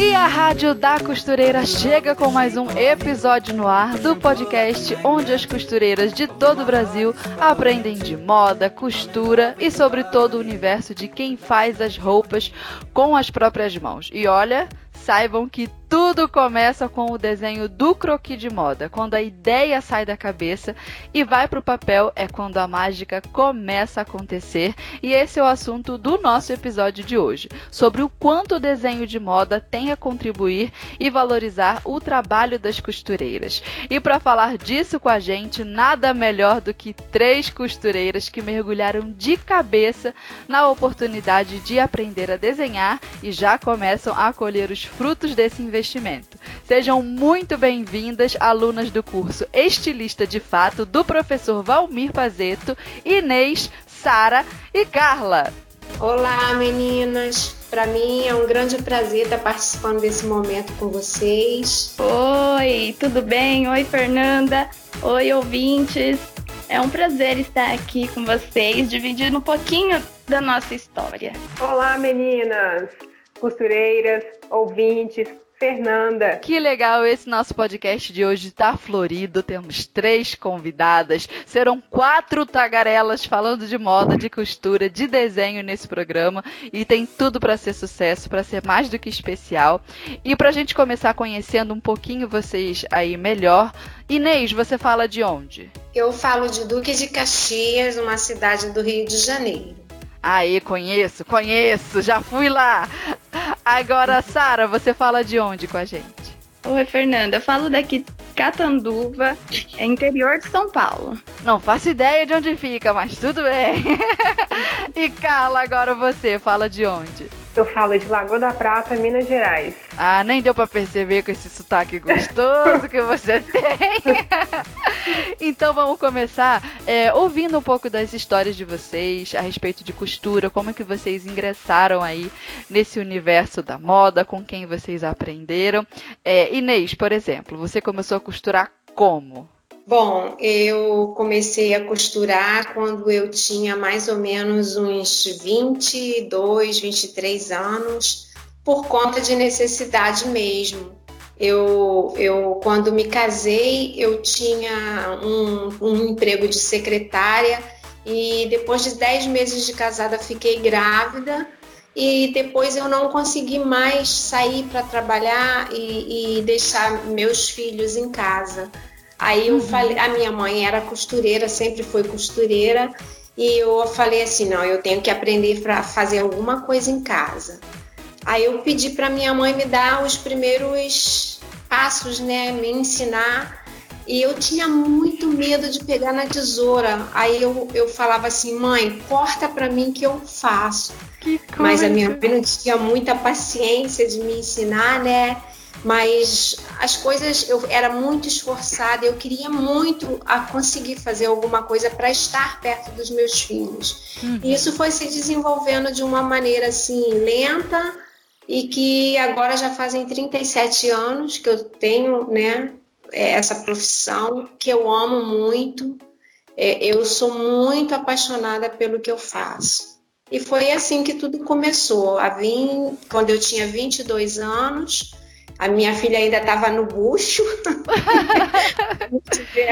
E a Rádio da Costureira chega com mais um episódio no ar do podcast onde as costureiras de todo o Brasil aprendem de moda, costura e sobre todo o universo de quem faz as roupas com as próprias mãos. E olha, saibam que tudo começa com o desenho do croquis de moda. Quando a ideia sai da cabeça e vai para o papel, é quando a mágica começa a acontecer. E esse é o assunto do nosso episódio de hoje, sobre o quanto o desenho de moda tem a contribuir e valorizar o trabalho das costureiras. E para falar disso com a gente, nada melhor do que três costureiras que mergulharam de cabeça na oportunidade de aprender a desenhar e já começam a colher os frutos desse investimento. Sejam muito bem-vindas, alunas do curso Estilista de Fato, do professor Valmir Pazeto, Inês, Sara e Carla. Olá, meninas! Para mim é um grande prazer estar participando desse momento com vocês. Oi, tudo bem? Oi, Fernanda. Oi, ouvintes. É um prazer estar aqui com vocês, dividindo um pouquinho da nossa história. Olá, meninas, costureiras, ouvintes. Fernanda. Que legal esse nosso podcast de hoje tá florido. Temos três convidadas. Serão quatro tagarelas falando de moda, de costura, de desenho nesse programa e tem tudo para ser sucesso, para ser mais do que especial. E pra gente começar conhecendo um pouquinho vocês aí melhor, Inês, você fala de onde? Eu falo de Duque de Caxias, uma cidade do Rio de Janeiro. Aí, conheço, conheço, já fui lá. Agora, Sara, você fala de onde com a gente? Oi, Fernanda. Eu falo daqui Catanduva, é interior de São Paulo. Não faço ideia de onde fica, mas tudo bem. e Carla, agora você fala de onde? Eu falo de Lagoa da Prata, Minas Gerais. Ah, nem deu para perceber com esse sotaque gostoso que você tem. então vamos começar é, ouvindo um pouco das histórias de vocês a respeito de costura, como é que vocês ingressaram aí nesse universo da moda, com quem vocês aprenderam. É, Inês, por exemplo, você começou a costurar como? Bom, eu comecei a costurar quando eu tinha mais ou menos uns 22, 23 anos, por conta de necessidade mesmo. Eu, eu quando me casei, eu tinha um, um emprego de secretária e depois de 10 meses de casada fiquei grávida e depois eu não consegui mais sair para trabalhar e, e deixar meus filhos em casa. Aí eu uhum. falei, a minha mãe era costureira, sempre foi costureira, e eu falei assim, não, eu tenho que aprender para fazer alguma coisa em casa. Aí eu pedi para minha mãe me dar os primeiros passos, né, me ensinar. E eu tinha muito medo de pegar na tesoura. Aí eu, eu falava assim, mãe, corta para mim que eu faço. Que Mas a minha mãe não tinha muita paciência de me ensinar, né? Mas as coisas eu era muito esforçada, eu queria muito a conseguir fazer alguma coisa para estar perto dos meus filhos. Uhum. E isso foi se desenvolvendo de uma maneira assim lenta e que agora já fazem 37 anos que eu tenho, né, é, essa profissão que eu amo muito. É, eu sou muito apaixonada pelo que eu faço. E foi assim que tudo começou. A vim, quando eu tinha 22 anos, a minha filha ainda estava no bucho.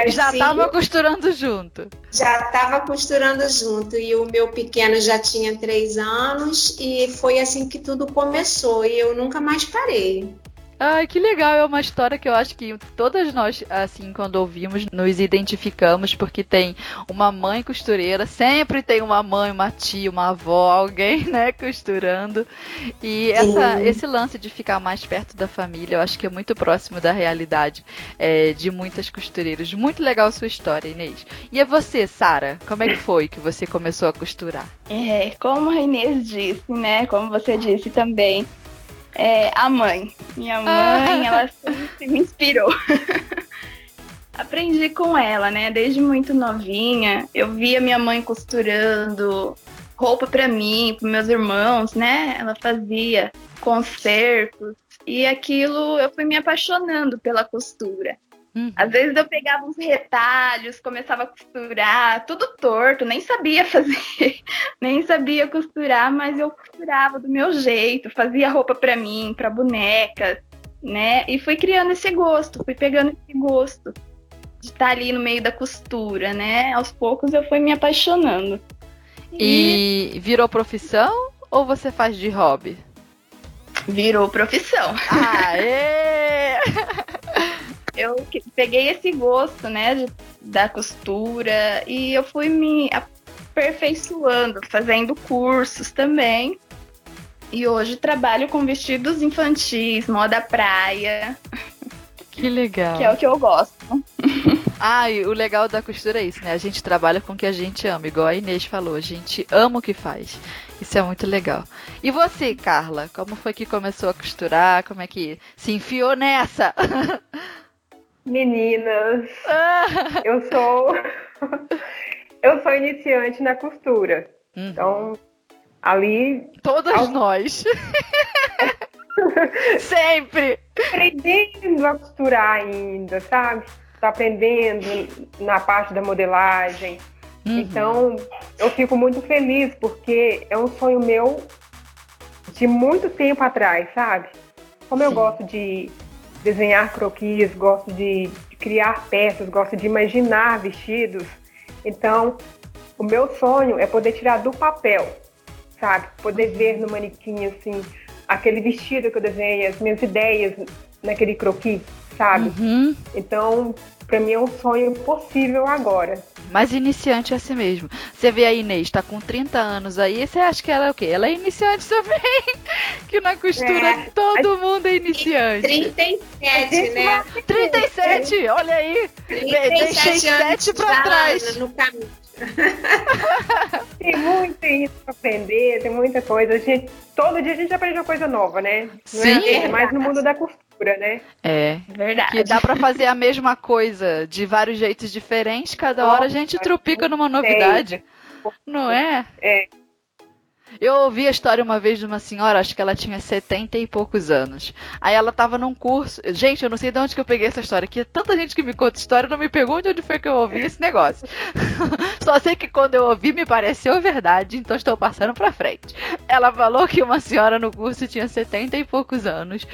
já estava costurando junto. Já estava costurando junto. E o meu pequeno já tinha três anos. E foi assim que tudo começou. E eu nunca mais parei. Ai, que legal. É uma história que eu acho que todas nós, assim, quando ouvimos, nos identificamos, porque tem uma mãe costureira, sempre tem uma mãe, uma tia, uma avó, alguém, né, costurando. E essa, esse lance de ficar mais perto da família, eu acho que é muito próximo da realidade é, de muitas costureiras. Muito legal a sua história, Inês. E é você, Sara? Como é que foi que você começou a costurar? É, como a Inês disse, né, como você disse também, é, a mãe. Minha mãe, ela sempre me inspirou. aprendi com ela, né? Desde muito novinha, eu via minha mãe costurando roupa para mim, para meus irmãos, né? Ela fazia concertos e aquilo eu fui me apaixonando pela costura. Uhum. Às vezes eu pegava uns retalhos, começava a costurar, tudo torto, nem sabia fazer, nem sabia costurar, mas eu costurava do meu jeito, fazia roupa para mim, para bonecas, né? E fui criando esse gosto, fui pegando esse gosto de estar ali no meio da costura, né? Aos poucos eu fui me apaixonando. E, e virou profissão ou você faz de hobby? Virou profissão. Aê! eu peguei esse gosto, né, de, da costura e eu fui me aperfeiçoando, fazendo cursos também. E hoje trabalho com vestidos infantis, moda praia. Que legal. Que é o que eu gosto. Ah, e o legal da costura é isso, né? A gente trabalha com o que a gente ama, igual a Inês falou, a gente ama o que faz. Isso é muito legal. E você, Carla, como foi que começou a costurar? Como é que se enfiou nessa? Meninas, eu sou eu sou iniciante na costura. Uhum. Então, ali todas ao... nós. Sempre aprendendo a costurar ainda, sabe? Tá aprendendo na parte da modelagem. Uhum. Então, eu fico muito feliz porque é um sonho meu de muito tempo atrás, sabe? Como Sim. eu gosto de desenhar croquis, gosto de, de criar peças, gosto de imaginar vestidos. Então, o meu sonho é poder tirar do papel, sabe? Poder ver no manequim, assim, aquele vestido que eu desenhei, as minhas ideias naquele croquis, sabe? Uhum. Então, para mim é um sonho possível agora. Mas iniciante é assim mesmo. Você vê a Inês, tá com 30 anos aí, você acha que ela é o quê? Ela é iniciante também. que na costura é, todo mundo é iniciante. 37, né? 37, olha aí. 37 Deixei 7 pra trás. No caminho. tem muito isso pra aprender, tem muita coisa. A gente, todo dia a gente aprende uma coisa nova, né? Não Sim. É, é mais no mundo da costura, né? É. Verdade. Que dá pra fazer a mesma coisa de vários jeitos diferentes, cada hora a gente trupica numa novidade. Não é? É. Eu ouvi a história uma vez de uma senhora, acho que ela tinha 70 e poucos anos. Aí ela tava num curso. Gente, eu não sei de onde que eu peguei essa história, que tanta gente que me conta história não me pergunta onde foi que eu ouvi esse negócio. Só sei que quando eu ouvi me pareceu verdade, então estou passando pra frente. Ela falou que uma senhora no curso tinha 70 e poucos anos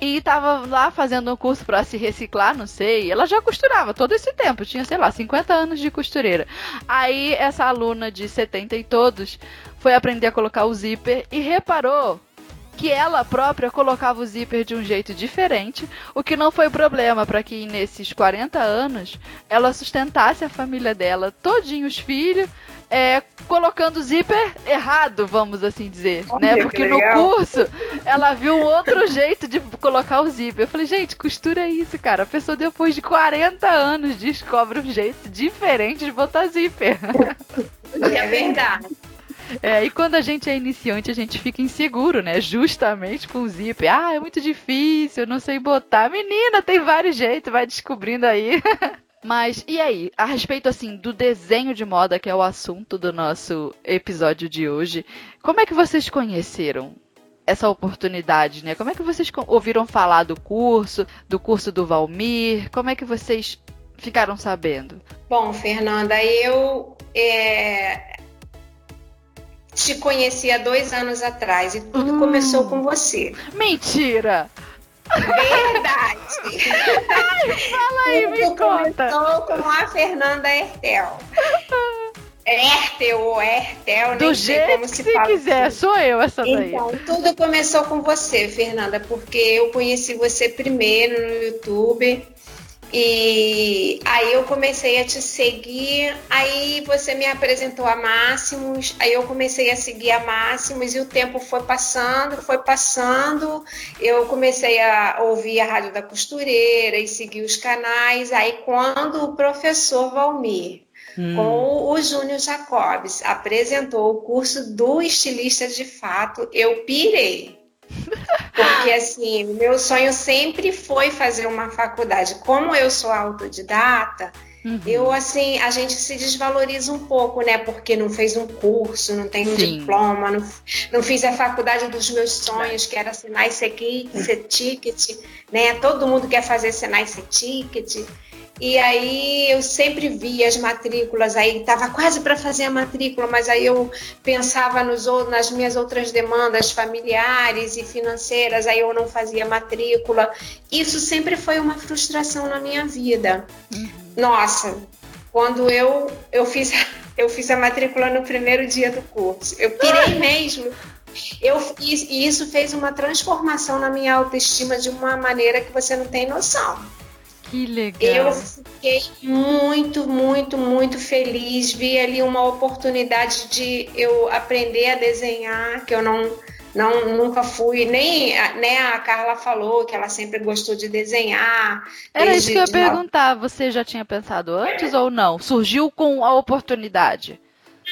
e tava lá fazendo um curso para se reciclar, não sei. Ela já costurava todo esse tempo, tinha, sei lá, 50 anos de costureira. Aí essa aluna de 70 e todos foi aprender a colocar o zíper e reparou que ela própria colocava o zíper de um jeito diferente, o que não foi problema para que nesses 40 anos ela sustentasse a família dela, todinho os filhos, é, colocando o zíper errado, vamos assim dizer, Olha, né? Porque no curso ela viu um outro jeito de colocar o zíper. Eu falei, gente, costura é isso, cara. A pessoa depois de 40 anos descobre um jeito diferente de botar zíper. É verdade. É, e quando a gente é iniciante, a gente fica inseguro, né? Justamente com o zíper. Ah, é muito difícil, eu não sei botar. Menina, tem vários jeitos, vai descobrindo aí. Mas e aí, a respeito assim do desenho de moda, que é o assunto do nosso episódio de hoje, como é que vocês conheceram essa oportunidade, né? Como é que vocês ouviram falar do curso, do curso do Valmir? Como é que vocês ficaram sabendo? Bom, Fernanda, eu é, te conheci há dois anos atrás e tudo hum. começou com você. Mentira! Verdade. Ai, fala aí, me conta. Começou com a Fernanda Ertel. Ertel ou Ertel, Do jeito como se, se quiser, assim. sou eu essa daí. Então, tudo começou com você, Fernanda, porque eu conheci você primeiro no YouTube. E aí eu comecei a te seguir, aí você me apresentou a Máximos, aí eu comecei a seguir a Máximos e o tempo foi passando, foi passando. Eu comecei a ouvir a Rádio da Costureira e seguir os canais. Aí quando o professor Valmir Hum. com o Júnior Jacobs apresentou o curso do estilista de fato, eu pirei. Porque, assim, meu sonho sempre foi fazer uma faculdade. Como eu sou autodidata, Uhum. Eu, assim, a gente se desvaloriza um pouco, né? Porque não fez um curso, não tem um Sim. diploma, não, não fiz a faculdade dos meus sonhos, que era Senai C-Ticket, né? Todo mundo quer fazer Senai C-Ticket. E aí eu sempre via as matrículas, aí estava quase para fazer a matrícula, mas aí eu pensava nos, nas minhas outras demandas familiares e financeiras, aí eu não fazia matrícula. Isso sempre foi uma frustração na minha vida. Uhum. Nossa, quando eu, eu, fiz, eu fiz a matrícula no primeiro dia do curso, eu pirei mesmo. Eu fiz, e isso fez uma transformação na minha autoestima de uma maneira que você não tem noção. Que legal. Eu fiquei muito, muito, muito feliz. Vi ali uma oportunidade de eu aprender a desenhar, que eu não, não nunca fui, nem né, a Carla falou que ela sempre gostou de desenhar. Era isso que eu ia perguntar. Você já tinha pensado antes ou não? Surgiu com a oportunidade?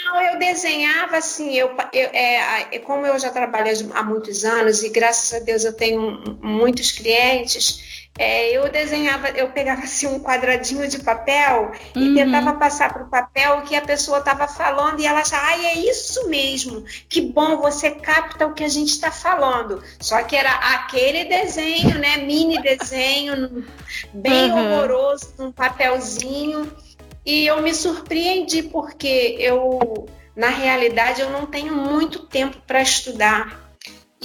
Não, eu desenhava assim, eu, eu é, como eu já trabalho há muitos anos e graças a Deus eu tenho muitos clientes, é, eu desenhava, eu pegava assim um quadradinho de papel uhum. e tentava passar para o papel o que a pessoa estava falando e ela achava, ai, é isso mesmo, que bom, você capta o que a gente está falando. Só que era aquele desenho, né, mini desenho, bem uhum. horroroso, num papelzinho. E eu me surpreendi porque eu, na realidade, eu não tenho muito tempo para estudar.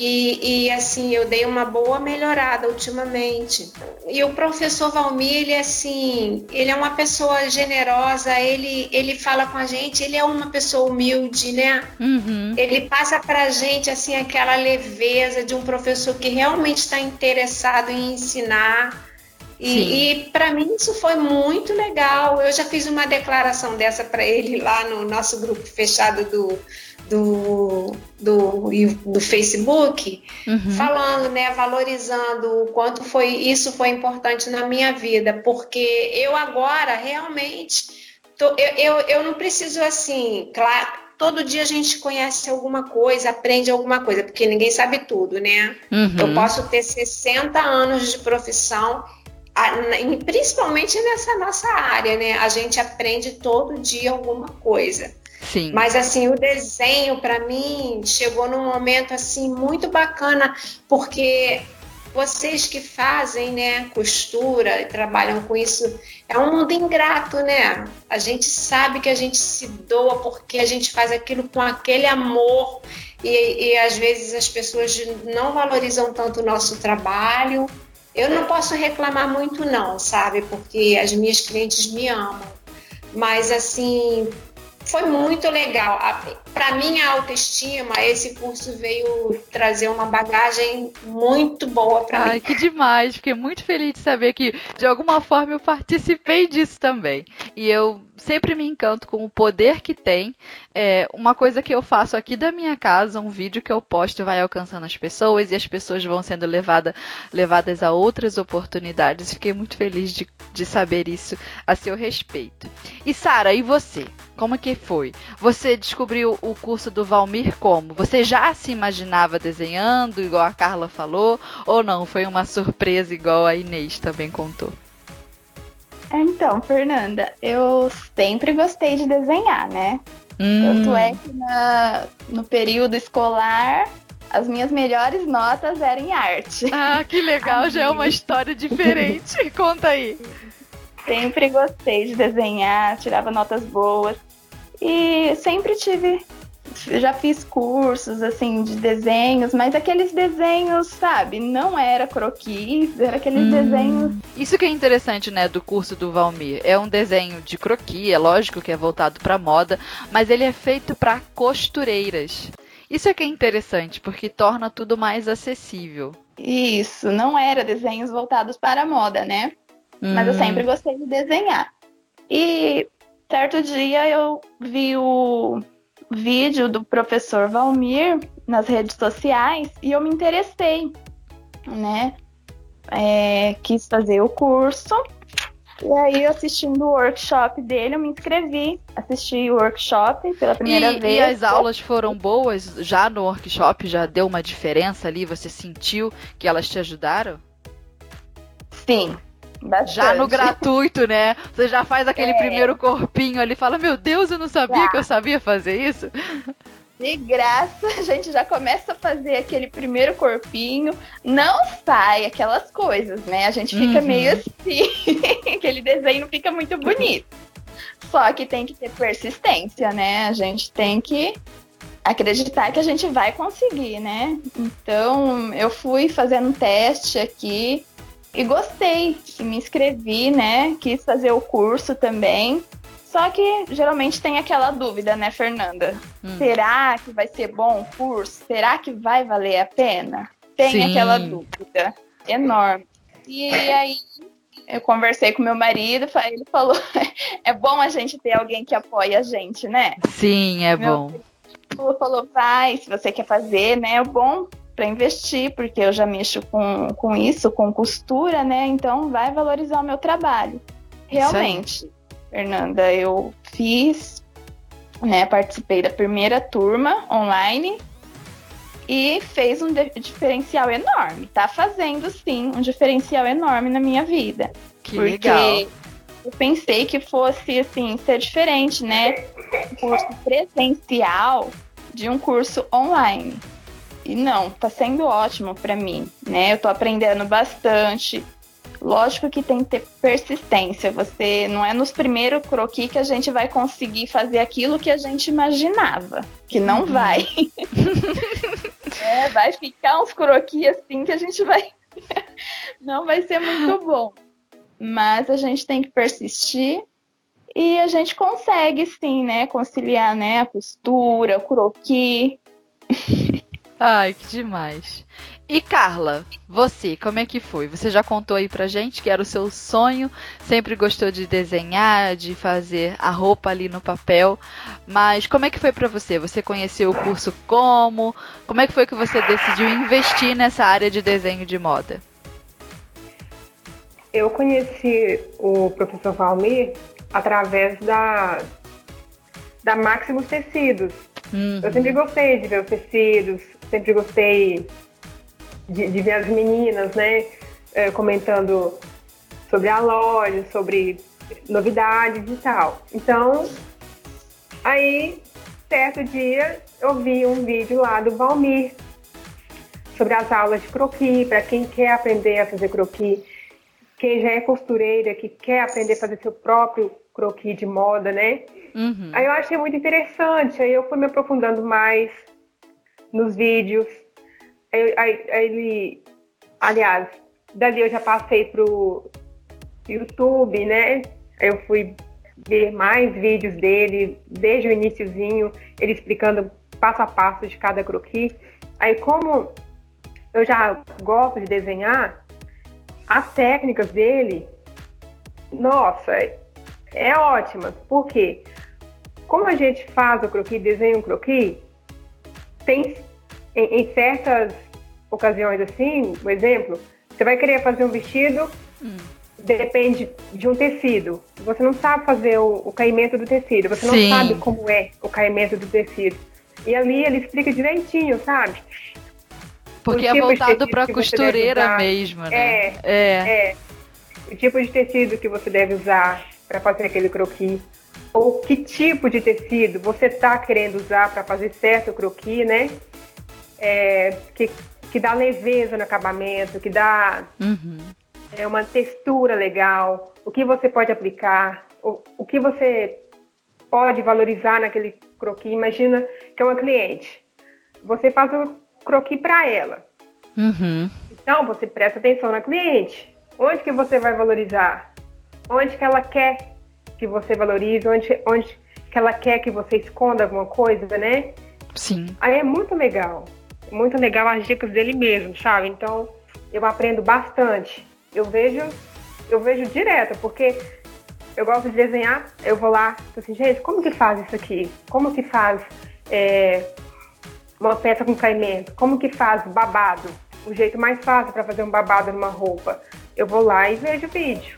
E, e, assim, eu dei uma boa melhorada ultimamente. E o professor Valmir, ele assim, ele é uma pessoa generosa, ele, ele fala com a gente, ele é uma pessoa humilde, né? Uhum. Ele passa pra gente assim aquela leveza de um professor que realmente está interessado em ensinar. E, e para mim isso foi muito legal. Eu já fiz uma declaração dessa para ele lá no nosso grupo fechado do, do, do, do Facebook, uhum. falando, né, valorizando o quanto foi isso foi importante na minha vida, porque eu agora realmente tô, eu, eu, eu não preciso assim, claro, todo dia a gente conhece alguma coisa, aprende alguma coisa, porque ninguém sabe tudo, né? Uhum. Eu posso ter 60 anos de profissão principalmente nessa nossa área, né? A gente aprende todo dia alguma coisa. Sim. Mas assim, o desenho para mim chegou num momento assim muito bacana, porque vocês que fazem, né, costura e trabalham com isso, é um mundo ingrato, né? A gente sabe que a gente se doa porque a gente faz aquilo com aquele amor e, e às vezes as pessoas não valorizam tanto o nosso trabalho. Eu não posso reclamar muito não, sabe? Porque as minhas clientes me amam. Mas assim, foi muito legal. Para minha autoestima, esse curso veio trazer uma bagagem muito boa para mim. Ai, que demais! Fiquei muito feliz de saber que, de alguma forma, eu participei disso também. E eu sempre me encanto com o poder que tem. É, uma coisa que eu faço aqui da minha casa, um vídeo que eu posto vai alcançando as pessoas e as pessoas vão sendo levada, levadas a outras oportunidades. Fiquei muito feliz de, de saber isso a seu respeito. E Sara, e você? Como que foi? Você descobriu o curso do Valmir como? Você já se imaginava desenhando, igual a Carla falou, ou não? Foi uma surpresa igual a Inês também contou? Então, Fernanda, eu sempre gostei de desenhar, né? Hum. Tanto é que na, no período escolar as minhas melhores notas eram em arte. Ah, que legal, já é uma história diferente. Conta aí. Sempre gostei de desenhar, tirava notas boas. E sempre tive já fiz cursos assim de desenhos, mas aqueles desenhos, sabe, não era croquis, era aqueles hum. desenhos. Isso que é interessante, né, do curso do Valmir. É um desenho de croquis, é lógico que é voltado para moda, mas ele é feito para costureiras. Isso é que é interessante, porque torna tudo mais acessível. Isso, não era desenhos voltados para a moda, né? Hum. Mas eu hum. sempre gostei de desenhar. E certo dia eu vi o vídeo do professor Valmir nas redes sociais e eu me interessei, né? É, quis fazer o curso E aí, assistindo o workshop dele, eu me inscrevi. Assisti o workshop pela primeira e, vez. E as aulas foram boas? Já no workshop já deu uma diferença ali? Você sentiu que elas te ajudaram? Sim, Bastante. Já no gratuito, né? Você já faz aquele é. primeiro corpinho ali, fala: Meu Deus, eu não sabia que eu sabia fazer isso. De graça, a gente já começa a fazer aquele primeiro corpinho. Não sai aquelas coisas, né? A gente fica uhum. meio assim. aquele desenho fica muito bonito. Só que tem que ter persistência, né? A gente tem que acreditar que a gente vai conseguir, né? Então, eu fui fazendo um teste aqui e gostei, me inscrevi, né? Quis fazer o curso também. Só que geralmente tem aquela dúvida, né, Fernanda? Hum. Será que vai ser bom o curso? Será que vai valer a pena? Tem Sim. aquela dúvida enorme. E aí eu conversei com meu marido, ele falou: é bom a gente ter alguém que apoie a gente, né? Sim, é meu bom. Ele falou: vai, se você quer fazer, né? É bom para investir, porque eu já mexo com, com isso, com costura, né? Então vai valorizar o meu trabalho. Realmente, Fernanda, eu fiz, né? Participei da primeira turma online e fez um diferencial enorme. Tá fazendo sim um diferencial enorme na minha vida. Que porque legal. Eu pensei que fosse assim ser diferente, né? Um curso presencial de um curso online. E não, tá sendo ótimo para mim, né? Eu tô aprendendo bastante. Lógico que tem que ter persistência. Você não é nos primeiros croquis que a gente vai conseguir fazer aquilo que a gente imaginava, que não uhum. vai. é, vai ficar uns croquis assim que a gente vai não vai ser muito bom. Mas a gente tem que persistir e a gente consegue sim, né, conciliar, né, a costura, o croquis. Ai, que demais. E Carla, você, como é que foi? Você já contou aí pra gente que era o seu sonho, sempre gostou de desenhar, de fazer a roupa ali no papel, mas como é que foi para você? Você conheceu o curso como? Como é que foi que você decidiu investir nessa área de desenho de moda? Eu conheci o professor Valmir através da da Maximus Tecidos. Uhum. Eu sempre gostei de ver os tecidos, sempre gostei de, de ver as meninas, né, é, comentando sobre a loja, sobre novidades e tal. Então, aí, certo dia, eu vi um vídeo lá do Valmir sobre as aulas de croquis, para quem quer aprender a fazer croquis, quem já é costureira, que quer aprender a fazer seu próprio croquis de moda, né? Uhum. Aí eu achei muito interessante, aí eu fui me aprofundando mais, nos vídeos. Aí, aí, aliás, dali eu já passei pro YouTube, né? Eu fui ver mais vídeos dele, desde o iníciozinho, ele explicando passo a passo de cada croquis. Aí como eu já gosto de desenhar, as técnicas dele, nossa, é ótima. Por quê? Como a gente faz o croquis, desenha um croquis, tem em, em, certas ocasiões assim, por exemplo, você vai querer fazer um vestido, hum. depende de um tecido. Você não sabe fazer o, o caimento do tecido, você Sim. não sabe como é o caimento do tecido. E ali ele explica direitinho, sabe? Porque é voltado para costureira mesmo, né? É, é, é. O tipo de tecido que você deve usar para fazer aquele croquis ou que tipo de tecido você está querendo usar para fazer certo croquis, né? É, que, que dá leveza no acabamento, que dá uhum. é, uma textura legal, o que você pode aplicar, o, o que você pode valorizar naquele croquis. Imagina que é uma cliente, você faz o croquis para ela. Uhum. Então você presta atenção na cliente. Onde que você vai valorizar? Onde que ela quer que você valorize, onde, onde que ela quer que você esconda alguma coisa, né? Sim. Aí é muito legal. Muito legal as dicas dele mesmo, sabe? Então, eu aprendo bastante. Eu vejo, eu vejo direto, porque eu gosto de desenhar, eu vou lá, assim, gente, como que faz isso aqui? Como que faz é, uma peça com caimento? Como que faz babado? O jeito mais fácil para fazer um babado numa roupa. Eu vou lá e vejo o vídeo.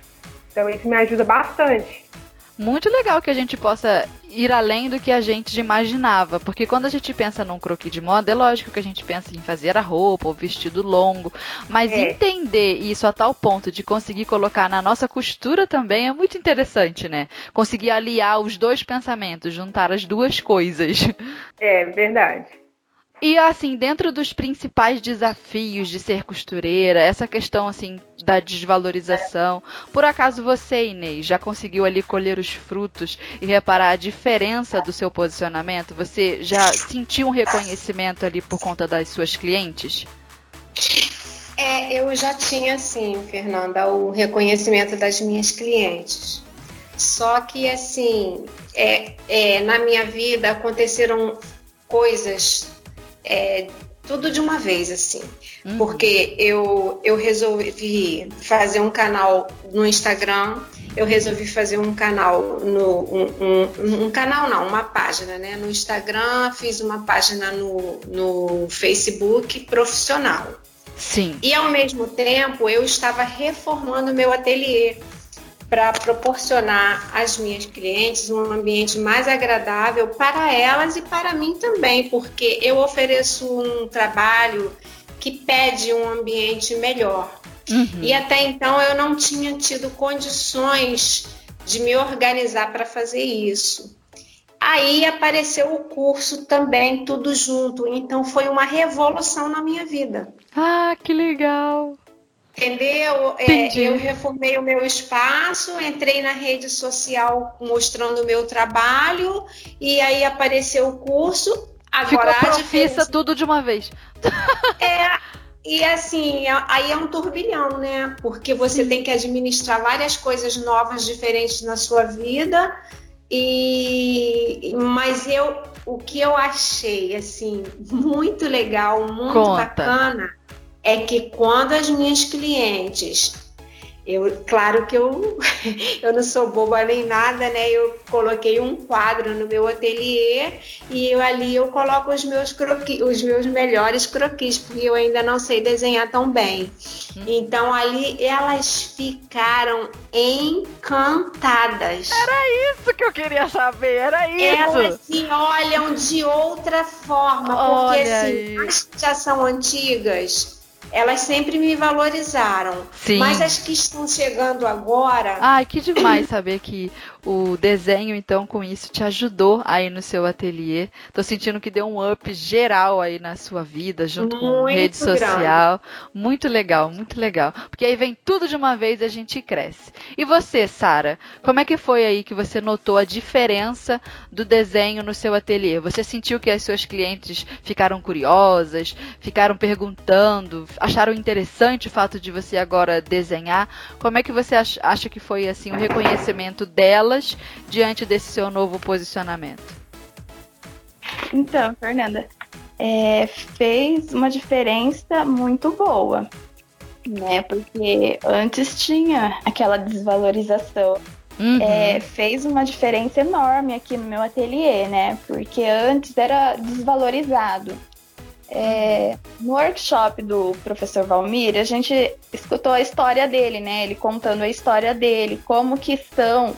Então isso me ajuda bastante muito legal que a gente possa ir além do que a gente imaginava, porque quando a gente pensa num croquis de moda, é lógico que a gente pensa em fazer a roupa, o vestido longo, mas é. entender isso a tal ponto de conseguir colocar na nossa costura também é muito interessante, né? Conseguir aliar os dois pensamentos, juntar as duas coisas. É verdade. E assim, dentro dos principais desafios de ser costureira, essa questão assim da desvalorização, por acaso você, Inês, já conseguiu ali colher os frutos e reparar a diferença do seu posicionamento? Você já sentiu um reconhecimento ali por conta das suas clientes? É, eu já tinha sim, Fernanda, o reconhecimento das minhas clientes. Só que assim, é, é, na minha vida aconteceram coisas é, tudo de uma vez, assim. Uhum. Porque eu, eu resolvi fazer um canal no Instagram, eu resolvi fazer um canal no. Um, um, um, canal não, uma página, né? No Instagram, fiz uma página no, no Facebook profissional. Sim. E ao mesmo tempo eu estava reformando meu ateliê para proporcionar às minhas clientes um ambiente mais agradável para elas e para mim também, porque eu ofereço um trabalho que pede um ambiente melhor. Uhum. E até então eu não tinha tido condições de me organizar para fazer isso. Aí apareceu o curso também, tudo junto. Então foi uma revolução na minha vida. Ah, que legal! Entendeu? É, eu reformei o meu espaço, entrei na rede social mostrando o meu trabalho e aí apareceu o curso. Agora Ficou profissa tudo de uma vez. É, e assim, aí é um turbilhão, né? Porque você tem que administrar várias coisas novas, diferentes na sua vida. E mas eu o que eu achei assim muito legal, muito Conta. bacana é que quando as minhas clientes eu, claro que eu, eu não sou boba nem nada, né? Eu coloquei um quadro no meu ateliê e eu, ali eu coloco os meus croquis, os meus melhores croquis, porque eu ainda não sei desenhar tão bem. Hum. Então ali elas ficaram encantadas. Era isso que eu queria saber, era isso. Elas se olham de outra forma, porque Olha assim, as que já são antigas elas sempre me valorizaram. Sim. Mas as que estão chegando agora. Ai, que demais saber que o desenho, então, com isso, te ajudou aí no seu ateliê. Tô sentindo que deu um up geral aí na sua vida, junto muito com rede social. Grande. Muito legal, muito legal. Porque aí vem tudo de uma vez e a gente cresce. E você, Sara, como é que foi aí que você notou a diferença do desenho no seu ateliê? Você sentiu que as suas clientes ficaram curiosas, ficaram perguntando, acharam interessante o fato de você agora desenhar? Como é que você acha que foi assim o reconhecimento dela? Delas diante desse seu novo posicionamento? Então, Fernanda, é, fez uma diferença muito boa, né? Porque antes tinha aquela desvalorização. Uhum. É, fez uma diferença enorme aqui no meu ateliê, né? Porque antes era desvalorizado. É, no workshop do professor Valmir, a gente escutou a história dele, né? Ele contando a história dele, como que são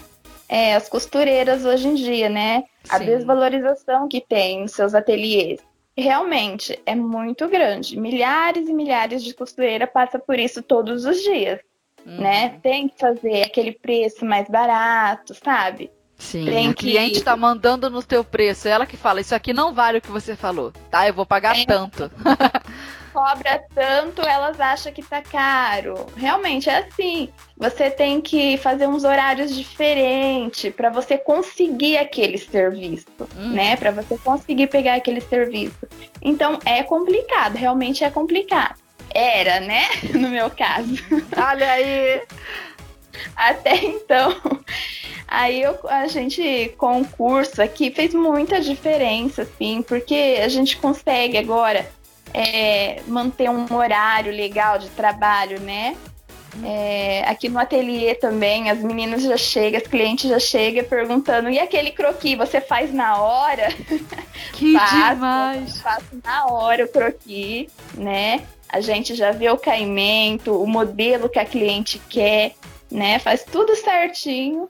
é, as costureiras hoje em dia, né? A Sim. desvalorização que tem nos seus ateliês. Realmente é muito grande. Milhares e milhares de costureiras passam por isso todos os dias, uhum. né? Tem que fazer aquele preço mais barato, sabe? Sim, Tem a cliente está mandando no teu preço. Ela que fala, isso aqui não vale o que você falou, tá? Eu vou pagar é. tanto. cobra tanto, elas acham que tá caro. Realmente é assim. Você tem que fazer uns horários diferentes para você conseguir aquele serviço, hum. né? Para você conseguir pegar aquele serviço. Então é complicado, realmente é complicado. Era, né? No meu caso. Olha aí. Até então. Aí eu, a gente, com o curso aqui, fez muita diferença, assim, porque a gente consegue agora é, manter um horário legal de trabalho, né? É, aqui no ateliê também, as meninas já chegam, as clientes já chegam perguntando: e aquele croqui, você faz na hora? Que faço, demais! Faço na hora o croqui, né? A gente já vê o caimento, o modelo que a cliente quer. né? Faz tudo certinho,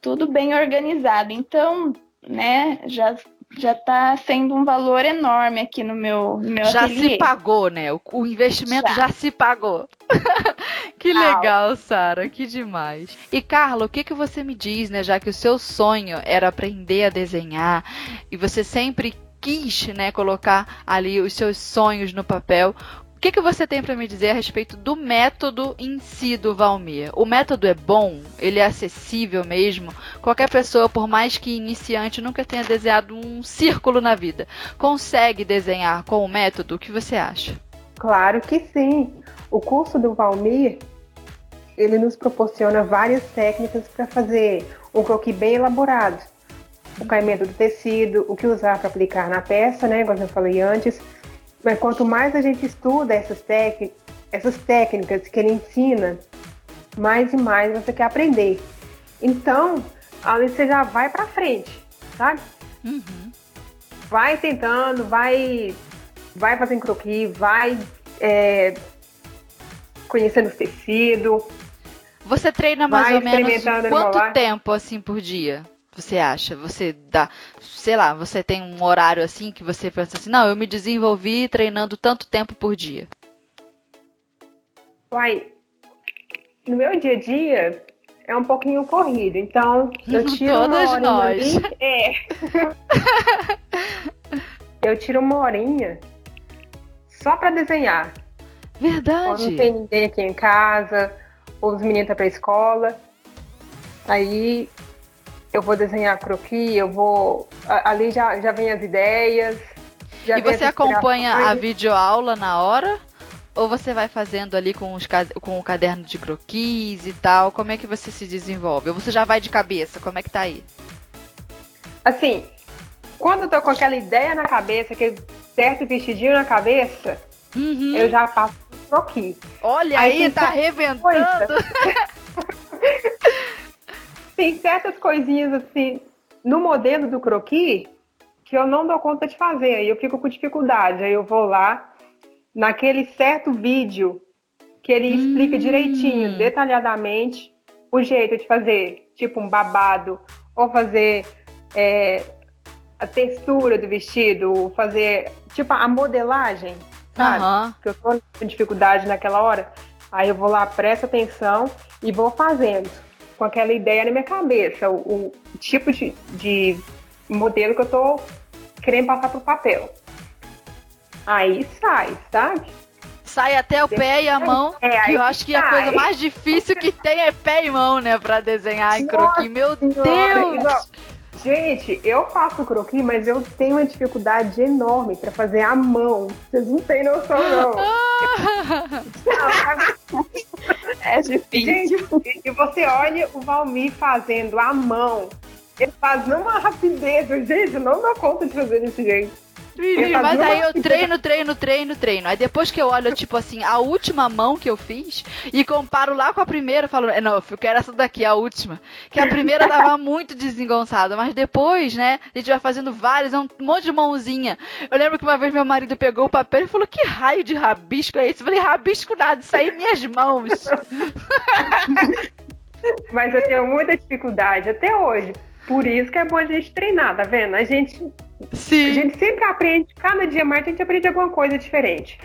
tudo bem organizado. Então, né, já já está sendo um valor enorme aqui no meu, no meu Já ateliê. se pagou, né? O, o investimento já, já se pagou. que legal, Sara, que demais. E Carla, o que que você me diz, né, já que o seu sonho era aprender a desenhar e você sempre quis, né, colocar ali os seus sonhos no papel. O que, que você tem para me dizer a respeito do método em si do Valmir? O método é bom? Ele é acessível mesmo? Qualquer pessoa, por mais que iniciante, nunca tenha desenhado um círculo na vida, consegue desenhar com o método? O que você acha? Claro que sim. O curso do Valmir, ele nos proporciona várias técnicas para fazer um croquis bem elaborado. O caimento do tecido, o que usar para aplicar na peça, né, como eu falei antes, mas quanto mais a gente estuda essas, essas técnicas que ele ensina, mais e mais você quer aprender. Então, ali você já vai para frente, sabe? Uhum. Vai tentando, vai, vai fazendo croquis, vai é, conhecendo o tecido. Você treina mais ou menos quanto tempo assim por dia? Você acha? Você dá, sei lá, você tem um horário assim que você pensa assim, não, eu me desenvolvi treinando tanto tempo por dia. Uai, no meu dia a dia é um pouquinho corrido, então eu tiro Todas uma nós. Ali, é. eu tiro uma horinha só para desenhar. Verdade. Quando não tem ninguém aqui em casa, ou os meninos estão pra escola. Aí eu vou desenhar croquis, eu vou. Ali já, já vem as ideias. e você acompanha a videoaula na hora? Ou você vai fazendo ali com, os, com o caderno de croquis e tal? Como é que você se desenvolve? Ou você já vai de cabeça? Como é que tá aí? Assim, quando eu tô com aquela ideia na cabeça, aquele certo vestidinho na cabeça, uhum. eu já passo croquis. Olha aí, aí tá reventando! tem certas coisinhas assim no modelo do croquis que eu não dou conta de fazer, aí eu fico com dificuldade. Aí eu vou lá naquele certo vídeo que ele hum. explica direitinho, detalhadamente, o jeito de fazer, tipo um babado, ou fazer é, a textura do vestido, fazer tipo a modelagem, sabe? Uhum. Que eu tô com dificuldade naquela hora. Aí eu vou lá, presto atenção e vou fazendo com aquela ideia na minha cabeça, o, o tipo de, de modelo que eu tô querendo passar pro papel. Aí sai, sabe? Sai até o pé e a mão. É, que eu acho que sai. a coisa mais difícil que tem é pé e mão, né? Pra desenhar em croquis. Meu Deus! Gente, eu faço croquis, mas eu tenho uma dificuldade enorme para fazer à mão. Vocês não têm noção, não. é difícil. Gente, e você olha o Valmir fazendo à mão. Ele faz numa rapidez. Gente, eu não dou conta de fazer desse jeito. Mas aí eu treino, treino, treino, treino. Aí depois que eu olho, tipo assim, a última mão que eu fiz e comparo lá com a primeira, eu falo, é, não, eu quero essa daqui, a última. Que a primeira tava muito desengonçada, mas depois, né, a gente vai fazendo várias, é um monte de mãozinha. Eu lembro que uma vez meu marido pegou o papel e falou, que raio de rabisco é esse? Eu falei, rabisco nada, isso aí minhas mãos. mas eu tenho muita dificuldade até hoje. Por isso que é bom a gente treinar, tá vendo? A gente Sim. A gente sempre aprende, cada dia mais a gente aprende alguma coisa diferente.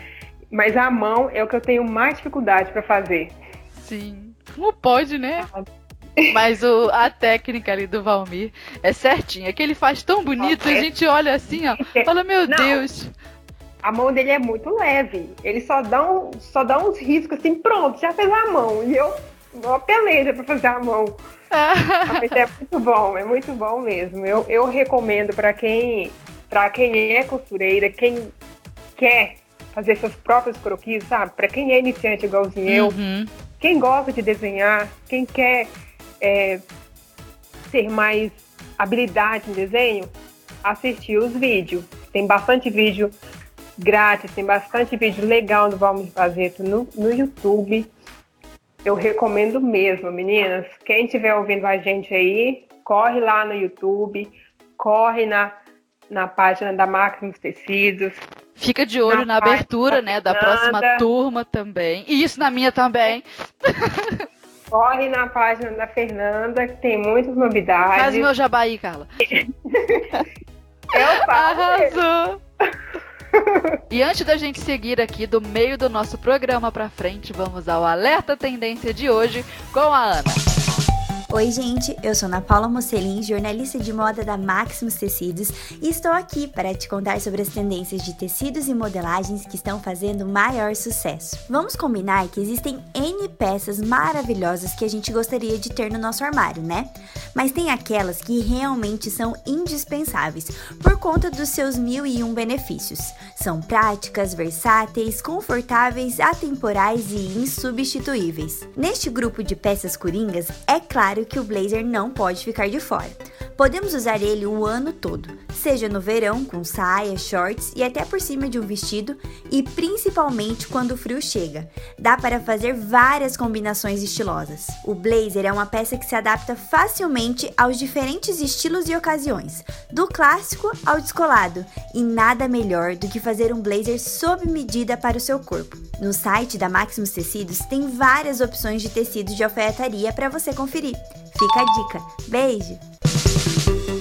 Mas a mão é o que eu tenho mais dificuldade para fazer. Sim. Como pode, né? Mas o, a técnica ali do Valmir é certinha. Que ele faz tão bonito, a gente olha assim, ó, fala, meu Não, Deus. A mão dele é muito leve. Ele só dá, um, só dá uns riscos assim, pronto, já fez a mão. E eu uma peleja para fazer a mão. Mas é muito bom, é muito bom mesmo. Eu, eu recomendo para quem, para quem é costureira, quem quer fazer seus próprios croquis, sabe? Para quem é iniciante igualzinho uhum. eu, quem gosta de desenhar, quem quer é, ter mais habilidade em desenho, assistir os vídeos. Tem bastante vídeo grátis, tem bastante vídeo legal do Valmir Fazeto no, no YouTube. Eu recomendo mesmo, meninas. Quem estiver ouvindo a gente aí, corre lá no YouTube, corre na, na página da Máquina dos Tecidos. Fica de olho na, na abertura, né, da próxima turma também. E isso na minha também. corre na página da Fernanda, que tem muitas novidades. Faz o meu jabá aí, Carla. Eu falo. Arrasou! E antes da gente seguir aqui do meio do nosso programa pra frente, vamos ao alerta tendência de hoje com a Ana. Oi, gente, eu sou Ana Paula Mocelin, jornalista de moda da Maximus Tecidos, e estou aqui para te contar sobre as tendências de tecidos e modelagens que estão fazendo maior sucesso. Vamos combinar que existem N peças maravilhosas que a gente gostaria de ter no nosso armário, né? Mas tem aquelas que realmente são indispensáveis por conta dos seus mil e um benefícios. São práticas, versáteis, confortáveis, atemporais e insubstituíveis. Neste grupo de peças coringas, é claro que o blazer não pode ficar de fora. Podemos usar ele o ano todo, seja no verão com saia, shorts e até por cima de um vestido e principalmente quando o frio chega. Dá para fazer várias combinações estilosas. O blazer é uma peça que se adapta facilmente aos diferentes estilos e ocasiões, do clássico ao descolado, e nada melhor do que fazer um blazer sob medida para o seu corpo. No site da Maximus Tecidos tem várias opções de tecidos de alfaiataria para você conferir. Fica a dica. Beijo!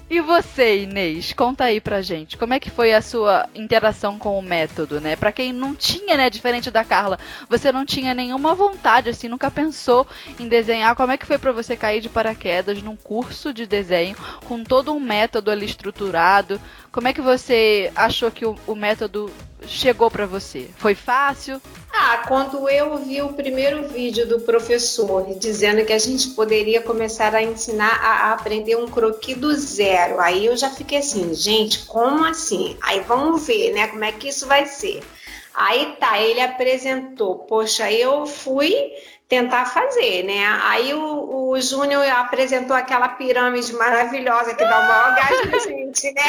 E você, Inês, conta aí pra gente, como é que foi a sua interação com o método, né? Pra quem não tinha, né, diferente da Carla, você não tinha nenhuma vontade, assim, nunca pensou em desenhar, como é que foi para você cair de paraquedas num curso de desenho com todo um método ali estruturado? Como é que você achou que o, o método chegou para você? Foi fácil? Ah, quando eu vi o primeiro vídeo do professor dizendo que a gente poderia começar a ensinar a, aprender um croquis do zero, aí eu já fiquei assim, gente, como assim? Aí vamos ver, né, como é que isso vai ser. Aí tá, ele apresentou, poxa, eu fui tentar fazer, né? Aí o, o Júnior apresentou aquela pirâmide maravilhosa que dá o maior gás pra gente, né?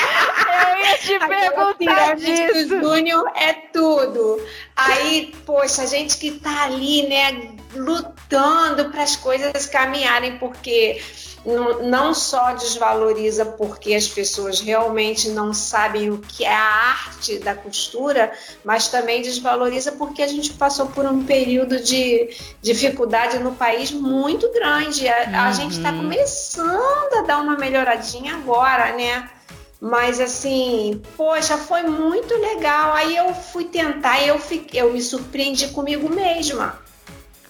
Eu ia te perguntar disso. do Júnior é tudo. Aí, poxa, a gente que tá ali, né, lutando para as coisas caminharem, porque não só desvaloriza porque as pessoas realmente não sabem o que é a arte da costura, mas também desvaloriza porque a gente passou por um período de dificuldade no país muito grande. A, uhum. a gente está começando a dar uma melhoradinha agora, né? Mas assim, poxa, foi muito legal. Aí eu fui tentar e eu, fiquei, eu me surpreendi comigo mesma.